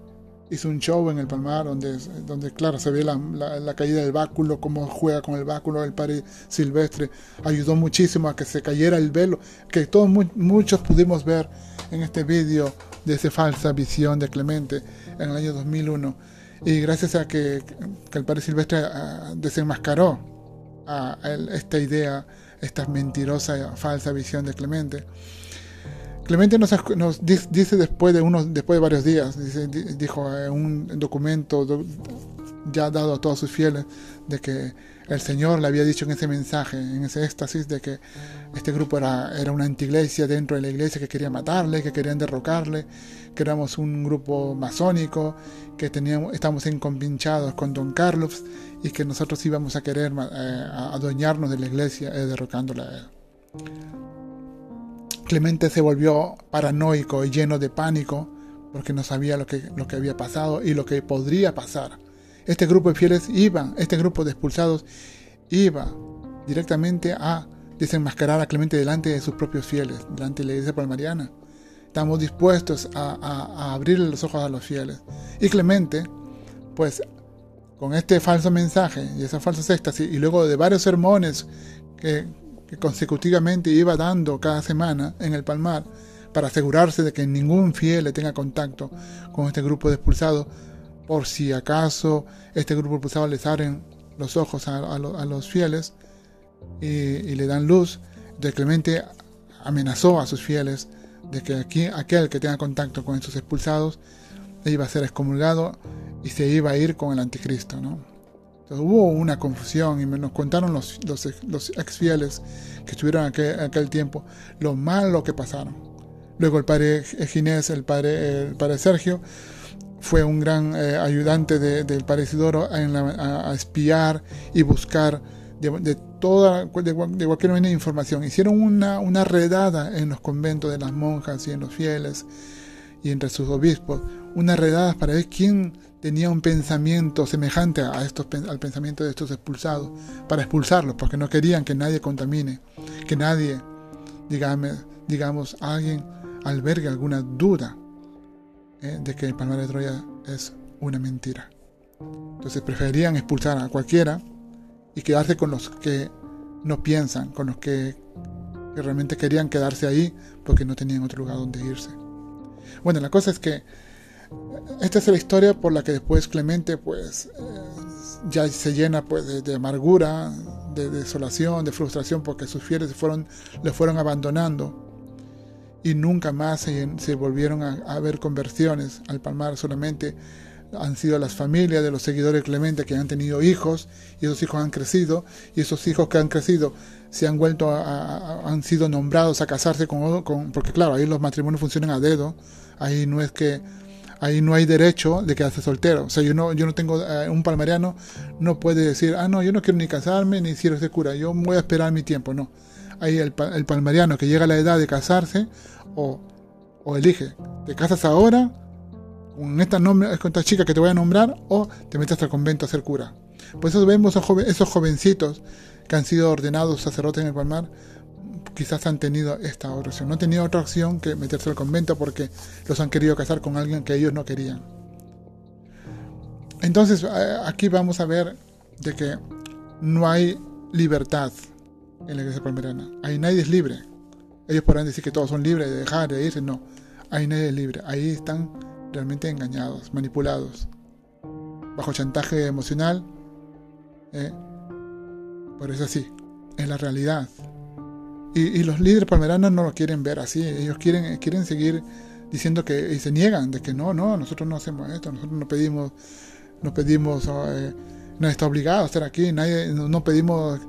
hizo un show en el Palmar, donde, donde claro, se ve la, caída del báculo, cómo juega con el báculo el padre silvestre, ayudó muchísimo a que se cayera el velo, que todos muchos pudimos ver en este vídeo de esa falsa visión de Clemente en el año 2001 y gracias a que, el padre Silvestre ah, desenmascaró a, esta idea, esta mentirosa, falsa visión de Clemente. Clemente nos, dice después de, unos, después de varios días, dijo en un documento ya dado a todos sus fieles, de que el Señor le había dicho en ese mensaje, en ese éxtasis, de que este grupo era, era una antiglesia dentro de la iglesia que quería matarle, que querían derrocarle, que éramos un grupo masónico, que teníamos, estábamos encompinchados con Don Carlos y que nosotros íbamos a querer eh, adueñarnos de la iglesia eh, derrocándola a él. Clemente se volvió paranoico y lleno de pánico porque no sabía lo que, lo que había pasado y lo que podría pasar. Este grupo de fieles iba, este grupo de expulsados iba directamente a desenmascarar a Clemente delante de sus propios fieles, delante de la iglesia palmariana. Estamos dispuestos a, abrirle los ojos a los fieles. Y Clemente, pues con este falso mensaje y esa falsa éxtasis, y luego de varios sermones que, consecutivamente iba dando cada semana en el Palmar, para asegurarse de que ningún fiel le tenga contacto con este grupo de expulsados, por si acaso este grupo de expulsados les abren los ojos a, los fieles y, le dan luz, de Clemente amenazó a sus fieles de que aquí, aquel que tenga contacto con estos expulsados iba a ser excomulgado y se iba a ir con el anticristo. ¿no? Hubo una confusión y nos contaron los, ex fieles que estuvieron aquel, aquel tiempo lo malo que pasaron. Luego el padre Ginés, el padre, Sergio, fue un gran eh, ayudante del padre Isidoro a, espiar y buscar de, toda de, cualquier manera información. Hicieron una redada en los conventos de las monjas y en los fieles y entre sus obispos, una redada para ver quién tenía un pensamiento semejante a estos, al pensamiento de estos expulsados, para expulsarlos, porque no querían que nadie contamine, que nadie, digamos, digamos alguien albergue alguna duda eh, de que el Palmar de Troya es una mentira. Entonces preferían expulsar a cualquiera y quedarse con los que no piensan, con los que, realmente querían quedarse ahí porque no tenían otro lugar donde irse. Bueno, la cosa es que esta es la historia por la que después Clemente pues eh, ya se llena pues de, amargura, de desolación, de frustración porque sus fieles fueron, le fueron abandonando y nunca más se, volvieron a, ver conversiones. Al Palmar solamente han sido las familias de los seguidores de Clemente que han tenido hijos y esos hijos han crecido y esos hijos que han crecido se han vuelto a, han sido nombrados a casarse con, con, porque claro ahí los matrimonios funcionan a dedo ahí no es que ahí no hay derecho de quedarse soltero. O sea, yo no, yo no tengo, eh, un palmariano no puede decir, ah, no, yo no quiero ni casarme ni quiero ser cura, yo voy a esperar mi tiempo. No. Ahí el, el palmariano que llega a la edad de casarse o, o elige, te casas ahora con esta, nombre, con esta chica que te voy a nombrar o te metes al convento a ser cura. Por eso vemos esos, esos jovencitos que han sido ordenados sacerdotes en el Palmar quizás han tenido esta oración. No han tenido otra opción que meterse al convento porque los han querido casar con alguien que ellos no querían. Entonces aquí vamos a ver de que no hay libertad en la iglesia palmerana. Ahí nadie es libre. Ellos podrán decir que todos son libres de dejar, de irse. No, ahí nadie es libre. Ahí están realmente engañados, manipulados, bajo chantaje emocional. ¿eh? Por eso así, es la realidad. Y, los líderes palmeranos no lo quieren ver así, ellos quieren, quieren seguir diciendo que, y se niegan de que no, no, nosotros no hacemos esto, nosotros no pedimos, no pedimos, eh, no está obligado a estar aquí, nadie, no, pedimos,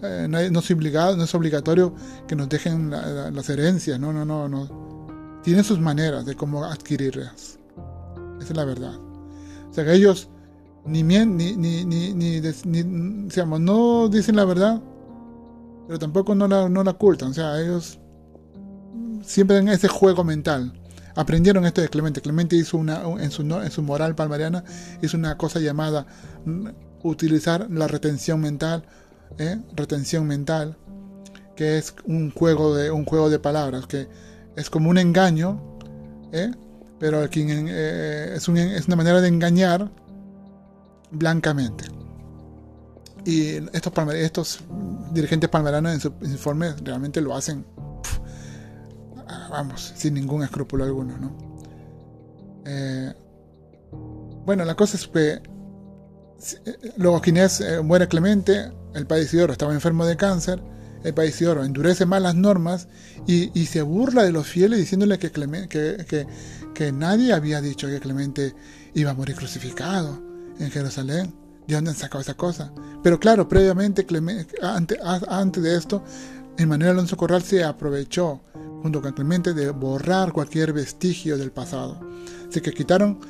eh, no es obligado, no es obligatorio que nos dejen las herencias, no, no, no, no, tienen sus maneras de cómo adquirirlas, esa es la verdad. O sea que ellos ni, ni, ni, ni, ni, ni digamos, no dicen la verdad, pero tampoco no la, no la ocultan. O sea, ellos siempre en ese juego mental. Aprendieron esto de Clemente. Clemente hizo una, en su, en su moral palmariana, hizo una cosa llamada mm, utilizar la retención mental, ¿eh? retención mental, que es un juego de, un juego de palabras, que es como un engaño, ¿eh? pero eh, es, es una manera de engañar blancamente. Y estos, estos dirigentes palmeranos en su informe realmente lo hacen, vamos, sin ningún escrúpulo alguno, ¿no? Eh, bueno, la cosa es que eh, luego Ginés eh, muere Clemente, el padre Isidoro estaba enfermo de cáncer, el padre Isidoro endurece más las normas y, se burla de los fieles diciéndole que, que, que nadie había dicho que Clemente iba a morir crucificado en Jerusalén ¿De dónde han sacado esa cosa? Pero claro, previamente, antes, de esto, Emmanuel Alonso Corral se aprovechó, junto con Clemente, de borrar cualquier vestigio del pasado. Así que quitaron,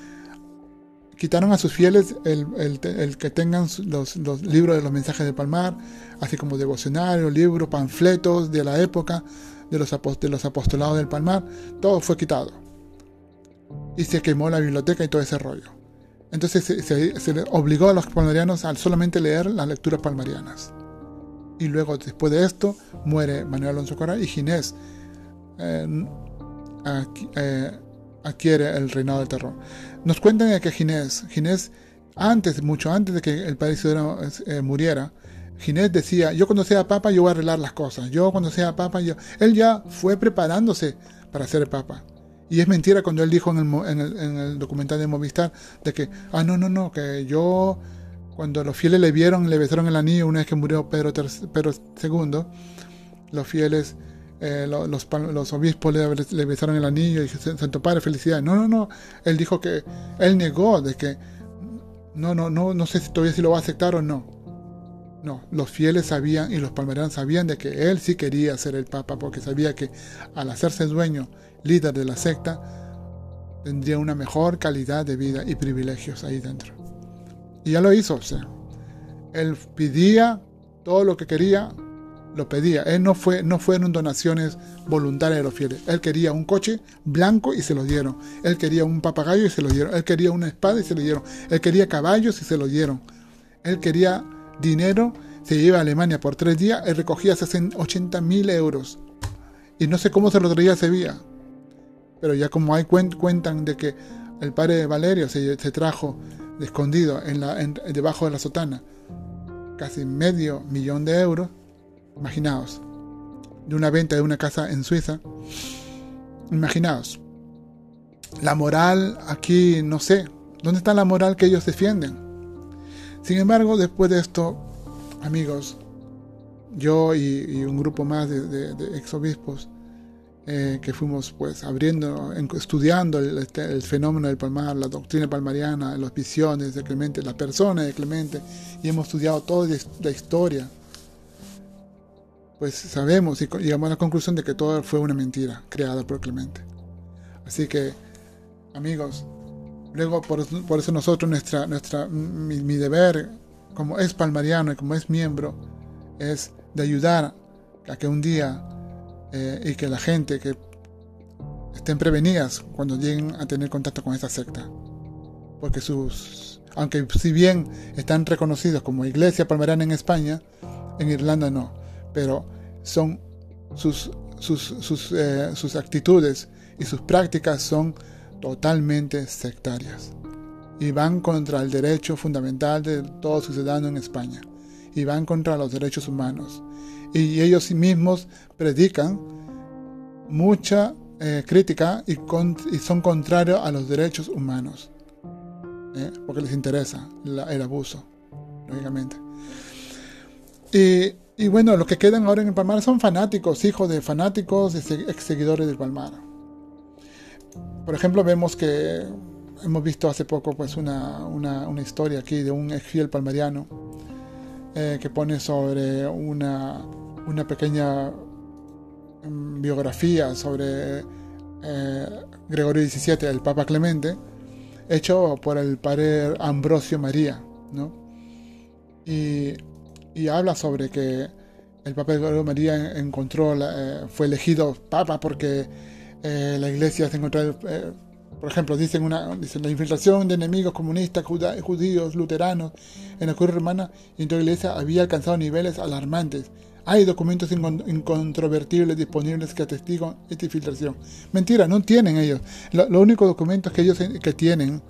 quitaron a sus fieles el, que tengan los, libros de los mensajes del Palmar, así como devocionarios, libros, panfletos de la época de los, de los apostolados del Palmar. Todo fue quitado. Y se quemó la biblioteca y todo ese rollo. Entonces se, le obligó a los palmarianos a solamente leer las lecturas palmarianas. Y luego, después de esto, muere Manuel Alonso Corral y Ginés eh, eh, adquiere el reinado del terror. Nos cuentan que Ginés, Ginés, antes, mucho antes de que el padre Isidoro eh, muriera, Ginés decía, yo cuando sea papa yo voy a arreglar las cosas, yo cuando sea papa yo... Él ya fue preparándose para ser papa. Y es mentira cuando él dijo en el, documental de Movistar de que, ah, no, no, no, que yo, cuando los fieles le vieron, le besaron el anillo una vez que murió Pedro, II, los fieles, eh, los, los, obispos le, besaron el anillo y dijeron, Santo Padre, felicidad. No, no, no, él dijo que, él negó de que no, no, no, no sé si todavía si lo va a aceptar o no. No, los fieles sabían y los palmeranos sabían de que él sí quería ser el papa porque sabía que al hacerse dueño, líder de la secta, tendría una mejor calidad de vida y privilegios ahí dentro. Y ya lo hizo, él pedía todo lo que quería, lo pedía. Él no fue, no fueron donaciones voluntarias de los fieles. Él quería un coche blanco y se lo dieron. Él quería un papagayo y se lo dieron. Él quería una espada y se lo dieron. Él quería caballos y se lo dieron. Él quería dinero. Se iba a Alemania por tres días y recogía 80 mil euros. Y no sé cómo se lo traía a Sevilla. Pero ya como hay cuentan de que el padre de Valerio se, trajo de escondido debajo de la sotana casi medio millón de euros Imaginaos, de una venta de una casa en Suiza. Imaginaos, la moral aquí, no sé, ¿dónde está la moral que ellos defienden? Sin embargo, después de esto, amigos, yo y, un grupo más de, exobispos eh, que fuimos pues abriendo, estudiando este, el, fenómeno del palmar, la doctrina palmariana, las visiones de Clemente, la persona de Clemente, y hemos estudiado toda la historia pues sabemos y llegamos a la conclusión de que todo fue una mentira creada por Clemente. Así que, amigos, luego por, eso nosotros, nuestra, nuestra, mi, deber como es palmariano y como es miembro, es de ayudar a que un día eh, y que la gente que estén prevenidas cuando lleguen a tener contacto con esta secta. Porque sus, aunque si bien están reconocidos como iglesia palmariana en España, en Irlanda no pero son sus, sus, eh, sus, actitudes y sus prácticas son totalmente sectarias y van contra el derecho fundamental de todo ciudadano en España y van contra los derechos humanos y ellos mismos predican mucha eh, crítica y, son contrarios a los derechos humanos ¿eh? porque les interesa el abuso lógicamente y bueno, los que quedan ahora en el Palmar son fanáticos, hijos de fanáticos y ex seguidores del Palmar. Por ejemplo, vemos que hemos visto hace poco pues una, una, historia aquí de un ex fiel palmariano eh, que pone sobre una, una pequeña mm, biografía sobre eh, Gregorio XVII, el Papa Clemente, hecho por el padre Ambrosio María. ¿no? Y y habla sobre que el Papa de María encontró, eh, fue elegido Papa porque la iglesia se encontró, eh, por ejemplo, dicen, una, dicen la infiltración de enemigos comunistas, judíos, luteranos en la curia romana y en toda la iglesia había alcanzado niveles alarmantes. Hay documentos incontrovertibles disponibles que atestiguan esta infiltración. Mentira, no tienen ellos. Los únicos documentos que ellos que tienen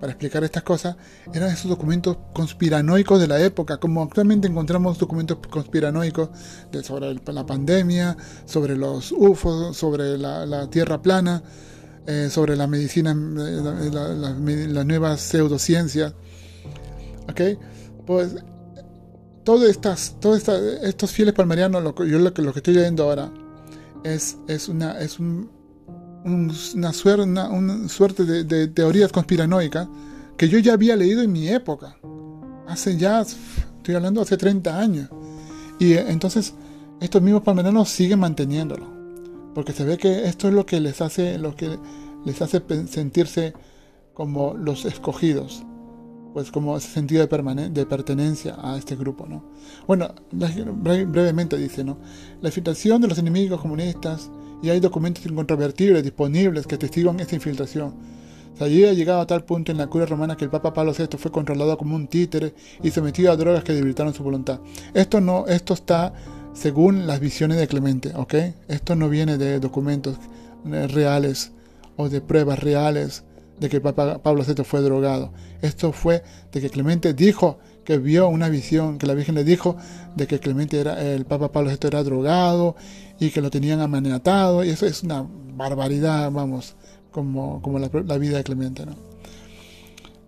para explicar estas cosas eran esos documentos conspiranoicos de la época, como actualmente encontramos documentos conspiranoicos de, sobre la pandemia, sobre los UFOs, sobre la, Tierra plana, eh, sobre la medicina, eh, las nuevas pseudociencias. ¿Ok? Pues todos estas, todos estos fieles palmarianos, lo, yo lo que, lo que estoy leyendo ahora, es, es, una, es un, una, suerte, una, suerte de, teorías conspiranoicas que yo ya había leído en mi época. Hace ya, estoy hablando hace 30 años. Y eh, entonces estos mismos palmeranos siguen manteniéndolo. Porque se ve que esto es lo que les hace, lo que les hace sentirse como los escogidos. Pues como ese sentido de, de pertenencia a este grupo, ¿no? Bueno, brevemente dice, ¿no? La infiltración de los enemigos comunistas y hay documentos incontrovertibles disponibles que atestiguan esta infiltración. Se había llegado a tal punto en la curia romana que el Papa Pablo VI fue controlado como un títere y sometido a drogas que debilitaron su voluntad. Esto no, esto está según las visiones de Clemente, ¿ok? Esto no viene de documentos eh, reales o de pruebas reales de que Papa Pablo VI fue drogado. Esto fue de que Clemente dijo que vio una visión, que la Virgen le dijo de que Clemente era, el Papa Pablo VI era drogado y que lo tenían amenazado, y eso es una barbaridad, vamos, como, como la, vida de Clemente, ¿no?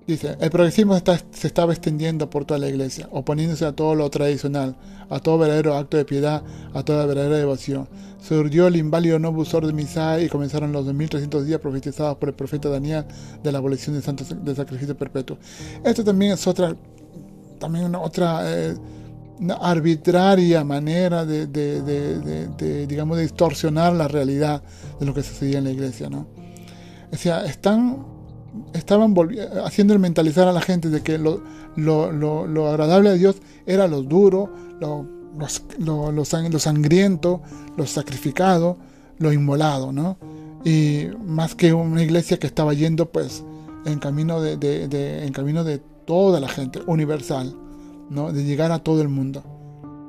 Dice, el progresismo se estaba extendiendo por toda la iglesia, oponiéndose a todo lo tradicional, a todo verdadero acto de piedad, a toda verdadera devoción. Se urdió el inválido Novus de Misai y comenzaron los 2300 días profetizados por el profeta Daniel de la abolición del santo de sacrificio perpetuo. Esto también es otra, también una otra eh, arbitraria manera de, de, digamos, de distorsionar la realidad de lo que sucedía en la iglesia, ¿no? O están estaban haciendo mentalizar a la gente de que lo, lo, agradable a Dios era lo duro, lo, lo, sangriento, lo sacrificado, lo inmolado, ¿no? Y más que una iglesia que estaba yendo pues en camino de, de, en camino de toda la gente, universal, ¿no? De llegar a todo el mundo.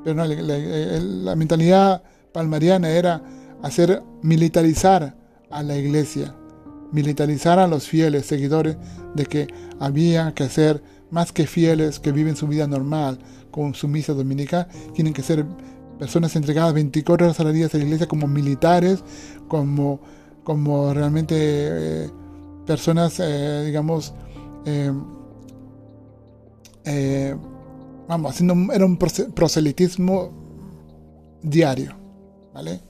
Pero no, la mentalidad palmariana era hacer militarizar a la iglesia, militarizar a los fieles seguidores de que había que ser más que fieles que viven su vida normal con su misa dominica, tienen que ser personas entregadas 24 horas a la día a la iglesia como militares, como, como realmente eh, personas, eh, digamos, eh, vamos, haciendo, era un proselitismo diario, ¿vale?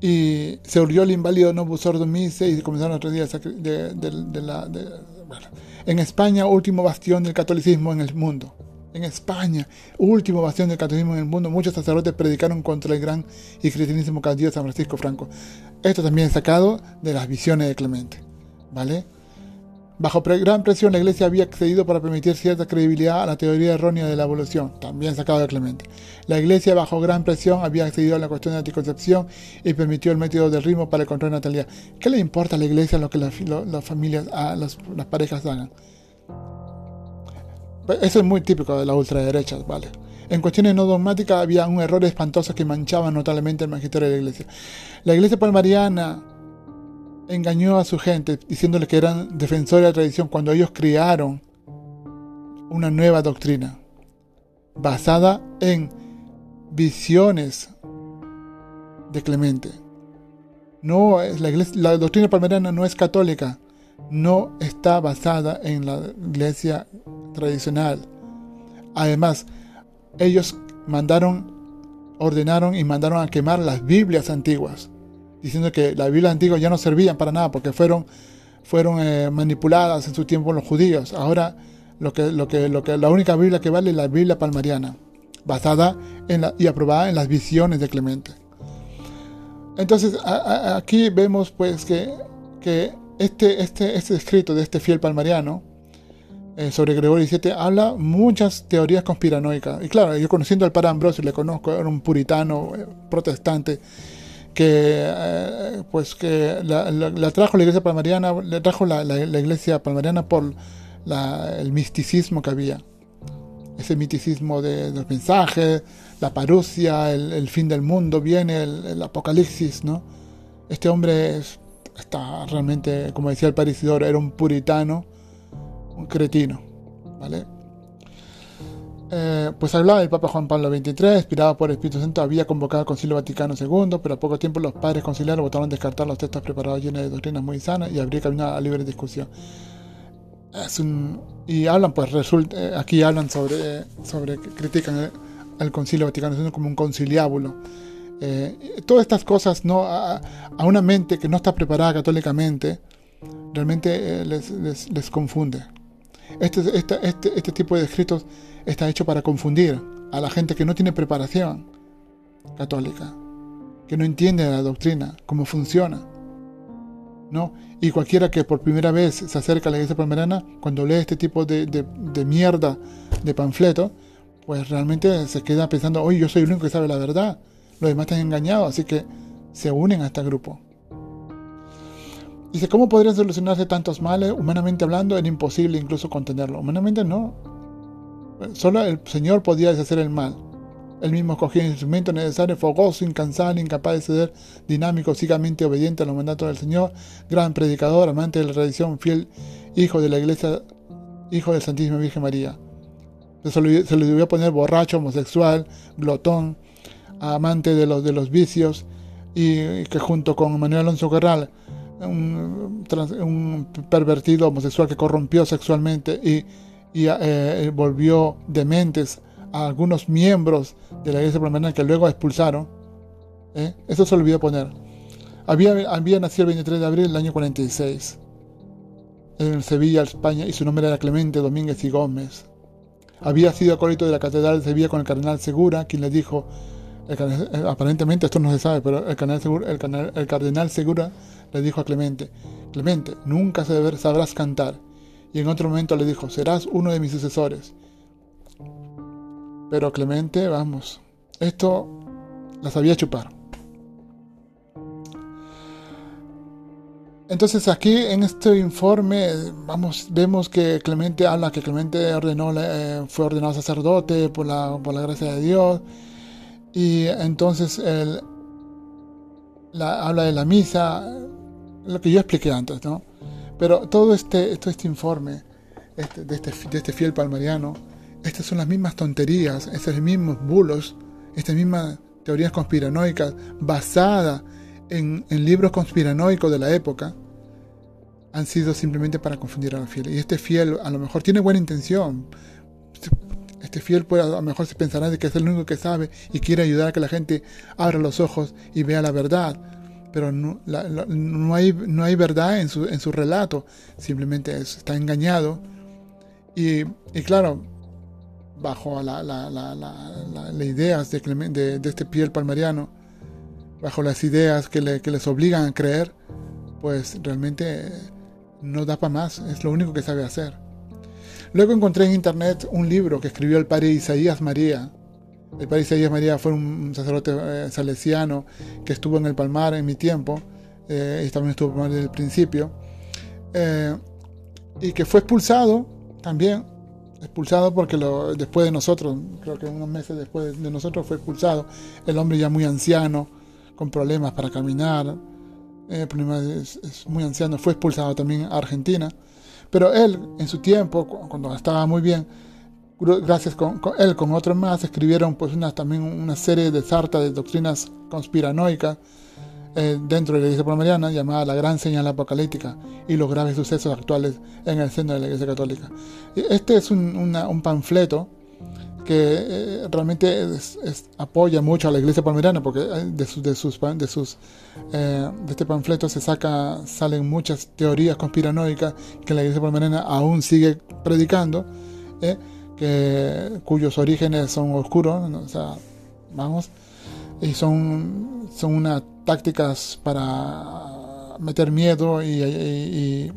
Y se urgió el inválido Novus Ordo Mise y comenzaron otros días de, de, la... En España, último bastión del catolicismo en el mundo. En España, último bastión del catolicismo en el mundo, muchos sacerdotes predicaron contra el gran y cristianismo caudillo San Francisco Franco. Esto también es sacado de las visiones de Clemente. ¿Vale? Bajo gran presión, la Iglesia había accedido para permitir cierta credibilidad a la teoría errónea de la evolución, también sacado de Clemente. La Iglesia, bajo gran presión, había accedido a la cuestión de anticoncepción y permitió el método del ritmo para el control de natalidad. ¿Qué le importa a la Iglesia lo que las familias, a las, parejas hagan? Pues eso es muy típico de la ultraderecha, ¿vale? En cuestiones no dogmáticas había un error espantoso que manchaba notablemente el magisterio de la Iglesia. La Iglesia palmariana engañó a su gente diciéndole que eran defensores de la tradición cuando ellos crearon una nueva doctrina basada en visiones de Clemente. No la, la doctrina palmeriana no es católica, no está basada en la iglesia tradicional. Además, ellos mandaron, ordenaron y mandaron a quemar las Biblias antiguas diciendo que las Biblias antiguas ya no servían para nada porque fueron, fueron eh, manipuladas en su tiempo los judíos. Ahora lo que, lo que, lo que, la única Biblia que vale es la Biblia palmariana, basada en la, y aprobada en las visiones de Clemente. Entonces aquí vemos pues que, que este, este, este escrito de este fiel palmariano eh, sobre Gregorio XVII habla muchas teorías conspiranoicas. Y claro, yo conociendo al padre Ambrosio, le conozco, era un puritano, eh, protestante, que eh, pues que la, trajo la iglesia palmariana, le trajo la, iglesia palmariana por el misticismo que había. Ese misticismo de, los mensajes, la parucia, el, fin del mundo, viene el, apocalipsis, ¿no? Este hombre está realmente, como decía el parisidor, era un puritano, un cretino, ¿vale? Eh, pues hablaba del Papa Juan Pablo XXIII, inspirado por el Espíritu Santo, había convocado al Concilio Vaticano II, pero a poco tiempo los padres conciliares votaron descartar los textos preparados llenos de doctrinas muy sanas y abrir camino a libre discusión. y hablan, pues resulta, eh, aquí hablan sobre, sobre critican al Concilio Vaticano II como un conciliábulo. Eh, todas estas cosas no a, una mente que no está preparada católicamente realmente les, les, confunde. Este, este, este tipo de escritos está hecho para confundir a la gente que no tiene preparación católica, que no entiende la doctrina, cómo funciona. ¿no? Y cualquiera que por primera vez se acerca a la iglesia palmerana, cuando lee este tipo de, mierda de panfleto, pues realmente se queda pensando, oye, yo soy el único que sabe la verdad, los demás están engañados, así que se unen a este grupo. Dice, ¿cómo podrían solucionarse tantos males? Humanamente hablando, era imposible incluso contenerlo. Humanamente no, Solo el Señor podía deshacer el mal. Él mismo cogía el instrumento necesario, fogoso, incansable, incapaz de ceder, dinámico, ciegamente obediente a los mandatos del Señor, gran predicador, amante de la tradición, fiel hijo de la iglesia, hijo de la Santísima Virgen María. Se le, debió poner borracho, homosexual, glotón, amante de los, de los vicios, y que junto con Manuel Alonso Corral un, pervertido homosexual que corrompió sexualmente y, y volvió dementes a algunos miembros de la iglesia palmariana que luego expulsaron. Eso se olvidó poner. Había, nacido el 23 de abril del año 46 en Sevilla, España, y su nombre era Clemente Domínguez y Gómez. Había sido acólito de la Catedral de Sevilla con el cardenal Segura, quien le dijo, eh, aparentemente esto no se sabe, pero el cardenal, Segura, el, cardenal Segura le dijo a Clemente, Clemente, nunca sabrás cantar. Y en otro momento le dijo, serás uno de mis sucesores. Pero Clemente, vamos, esto la sabía chupar. Entonces aquí en este informe vamos, vemos que Clemente habla que Clemente ordenó, eh, fue ordenado sacerdote por la, por la gracia de Dios y entonces él habla de la misa, lo que yo expliqué antes, ¿no? Pero todo este, todo este informe este, de, este, de este fiel palmariano, estas son las mismas tonterías, estos mismos bulos, estas mismas teorías conspiranoicas basadas en, libros conspiranoicos de la época han sido simplemente para confundir a los fieles. Y este fiel a lo mejor tiene buena intención. Este fiel puede, a lo mejor se pensará de que es el único que sabe y quiere ayudar a que la gente abra los ojos y vea la verdad. Pero no, no, hay, no hay verdad en su, en su relato. Simplemente está engañado. Y, y claro, bajo la, la, ideas de, de, de, este fiel palmariano, bajo las ideas que, le, que les obligan a creer, pues realmente no da para más, es lo único que sabe hacer. Luego encontré en internet un libro que escribió el padre Isaías María. El padre Isaías María fue un sacerdote eh, salesiano que estuvo en el Palmar en mi tiempo, eh, y también estuvo desde el principio, eh, y que fue expulsado también, expulsado porque después de nosotros, creo que unos meses después de nosotros fue expulsado, el hombre ya muy anciano, con problemas para caminar, eh, es, muy anciano, fue expulsado también a Argentina. Pero él, en su tiempo, cuando estaba muy bien, gracias con, él, con otros más, escribieron pues una, también una serie de sartas de doctrinas conspiranoicas eh, dentro de la Iglesia Palmariana llamada La Gran Señal Apocalíptica y los graves sucesos actuales en el seno de la Iglesia Católica. Este es un, un panfleto que eh, realmente apoya mucho a la iglesia palmerana porque eh, de, sus, de, sus, de, sus, eh, de este panfleto se saca, salen muchas teorías conspiranoicas que la iglesia palmerana aún sigue predicando, que, cuyos orígenes son oscuros, vamos, y son, son unas tácticas para meter miedo y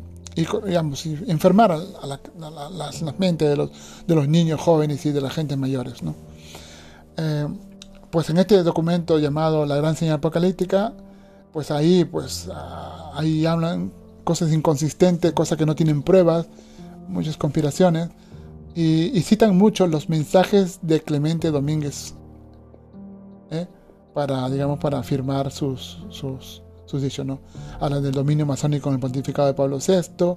enfermar a, la, las, mentes de los, de los niños jóvenes y de la gente mayores. ¿no? Eh, pues en este documento llamado La Gran Señal Apocalíptica, pues ahí, pues, ah, ahí hablan cosas inconsistentes, cosas que no tienen pruebas, muchas conspiraciones, y, citan mucho los mensajes de Clemente Domínguez, ¿eh? para, digamos, para afirmar sus, sus, ¿no? Hablan del dominio masónico en el pontificado de Pablo VI,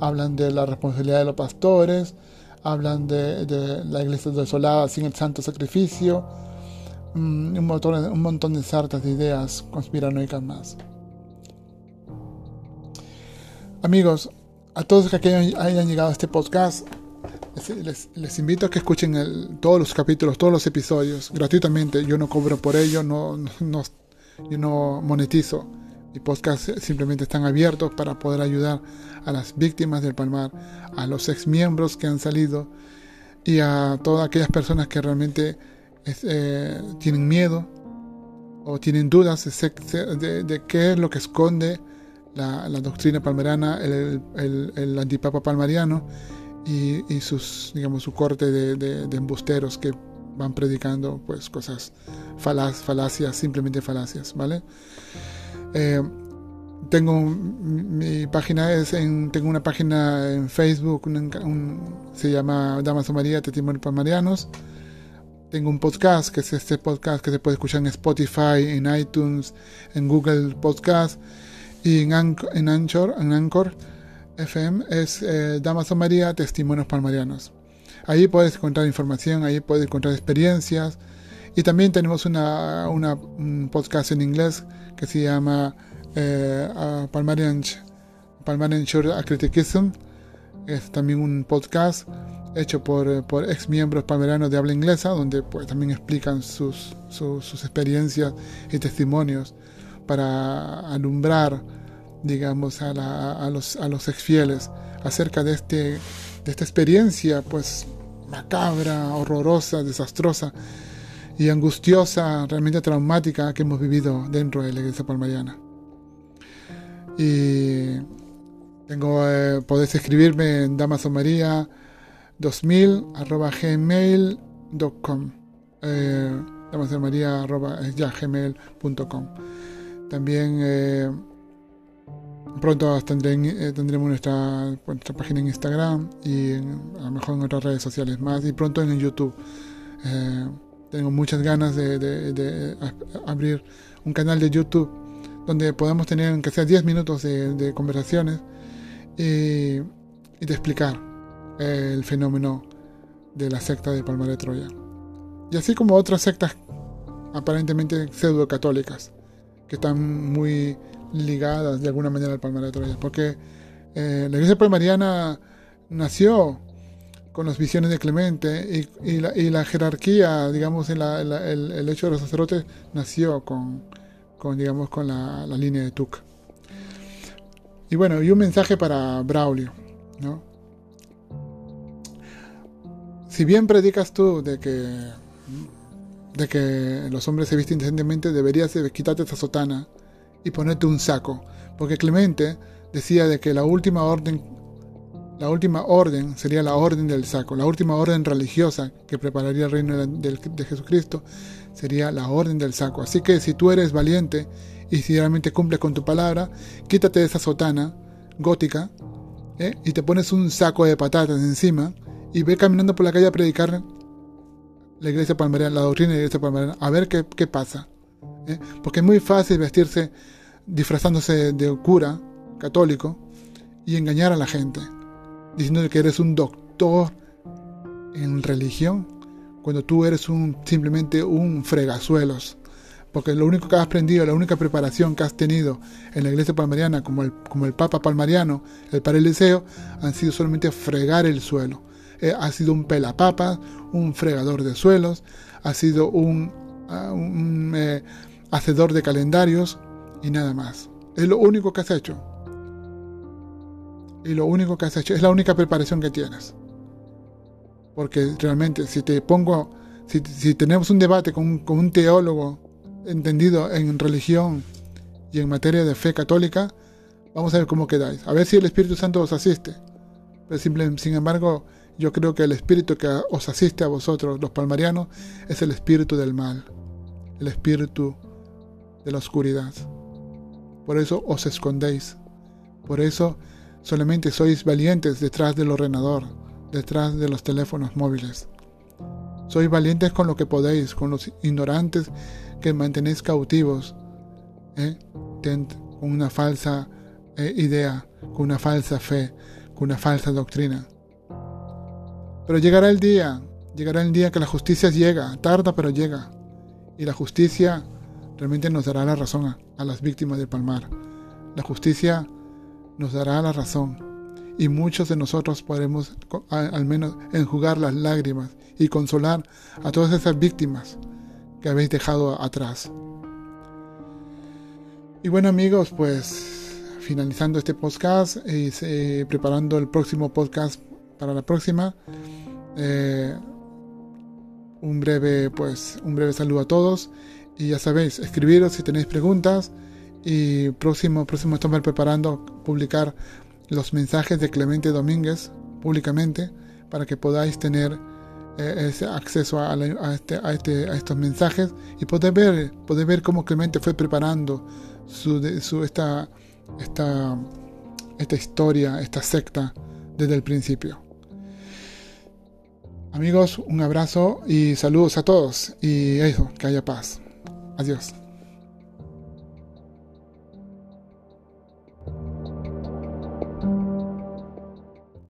hablan de la responsabilidad de los pastores, hablan de, la iglesia desolada sin el santo sacrificio, mm, un, montón, un montón de sartas de ideas conspiranoicas más. Amigos, a todos que hayan llegado a este podcast, les, invito a que escuchen todos los capítulos, todos los episodios gratuitamente. Yo no cobro por ello, no, no, yo no monetizo. Y podcasts simplemente están abiertos para poder ayudar a las víctimas del Palmar, a los ex miembros que han salido y a todas aquellas personas que realmente eh, tienen miedo o tienen dudas de, qué es lo que esconde la, doctrina palmerana, el, antipapa palmariano y, sus, digamos, su corte de, embusteros que van predicando pues cosas falacias, simplemente falacias, ¿vale? Eh, tengo mi página es en, tengo una página en Facebook se llama Damaso María Testimonios Palmarianos tengo un podcast que es este podcast que se puede escuchar en Spotify en iTunes en Google Podcast y en, en Anchor en Anchor FM es eh, Damaso María Testimonios Palmarianos. Ahí puedes encontrar información ahí puedes encontrar experiencias. Y también tenemos una, un podcast en inglés que se llama eh, Palmarian, Palmarian Short Criticism, es también un podcast hecho por, por ex miembros palmeranos de habla inglesa, donde pues, también explican sus, sus, experiencias y testimonios para alumbrar, digamos, a, a, los, a los ex fieles acerca de, este, de esta experiencia, pues macabra, horrorosa, desastrosa y angustiosa, realmente traumática que hemos vivido dentro de la iglesia palmariana. Y tengo, eh, podéis escribirme en Damaso María 2000 arroba gmail.com eh, arroba ya gmail.com también eh, pronto tendré, tendremos nuestra, página en Instagram y a lo mejor en otras redes sociales más y pronto en YouTube tengo muchas ganas de, abrir un canal de YouTube donde podamos tener, aunque sea 10 minutos de, conversaciones y, de explicar el fenómeno de la secta de Palma de Troya. Y así como otras sectas aparentemente pseudo-católicas, que están muy ligadas de alguna manera al Palma de Troya. Porque eh, la iglesia palmariana nació con las visiones de Clemente y, la, jerarquía, digamos, el, hecho de los sacerdotes nació con, digamos, con la, línea de Tuc. Y bueno, y un mensaje para Braulio, ¿no? Si bien predicas tú de que, de que los hombres se visten decentemente, deberías quitarte esa sotana y ponerte un saco, porque Clemente decía de que la última orden la última orden sería la orden del saco, la última orden religiosa que prepararía el reino de, Jesucristo sería la orden del saco. Así que si tú eres valiente y si realmente cumples con tu palabra, quítate de esa sotana gótica ¿eh? y te pones un saco de patatas encima y ve caminando por la calle a predicar la iglesia palmariana, la doctrina de la iglesia palmariana, a ver qué, pasa. ¿Eh? Porque es muy fácil vestirse disfrazándose de cura católico y engañar a la gente diciendo que eres un doctor en religión, cuando tú eres un, simplemente un fregazuelos. Porque lo único que has aprendido, la única preparación que has tenido en la iglesia palmariana, como el, como el Papa palmariano, el Padre Eliseo, han sido solamente fregar el suelo. Eh, ha sido un pelapapa, un fregador de suelos, ha sido un, ah, eh, hacedor de calendarios y nada más. Es lo único que has hecho y lo único que has hecho es la única preparación que tienes. Porque realmente si te pongo, si, tenemos un debate con, un teólogo entendido en religión y en materia de fe católica, vamos a ver cómo quedáis. A ver si el Espíritu Santo os asiste. Pero sin embargo, yo creo que el espíritu que os asiste a vosotros, los palmarianos, es el espíritu del mal, el espíritu de la oscuridad. Por eso os escondéis. Por eso Solamente sois valientes detrás del ordenador, detrás de los teléfonos móviles. Sois valientes con lo que podéis, con los ignorantes que mantenéis cautivos, ¿eh? con una falsa eh, idea, con una falsa fe, con una falsa doctrina. Pero llegará el día, llegará el día que la justicia llega, tarda pero llega. Y la justicia realmente nos dará la razón a, las víctimas del palmar. La justicia nos dará la razón y muchos de nosotros podremos al menos enjugar las lágrimas y consolar a todas esas víctimas que habéis dejado atrás. Y bueno amigos, pues finalizando este podcast y eh, preparando el próximo podcast para la próxima. Eh, un breve pues un breve saludo a todos y ya sabéis escribiros si tenéis preguntas y próximo, próximo estamos preparando publicar los mensajes de Clemente Domínguez públicamente para que podáis tener eh, ese acceso a, este, este, a, estos mensajes y poder ver, poder ver cómo Clemente fue preparando su, su, esta, esta, esta historia, esta secta desde el principio. Amigos, un abrazo y saludos a todos y eso, que haya paz. Adiós.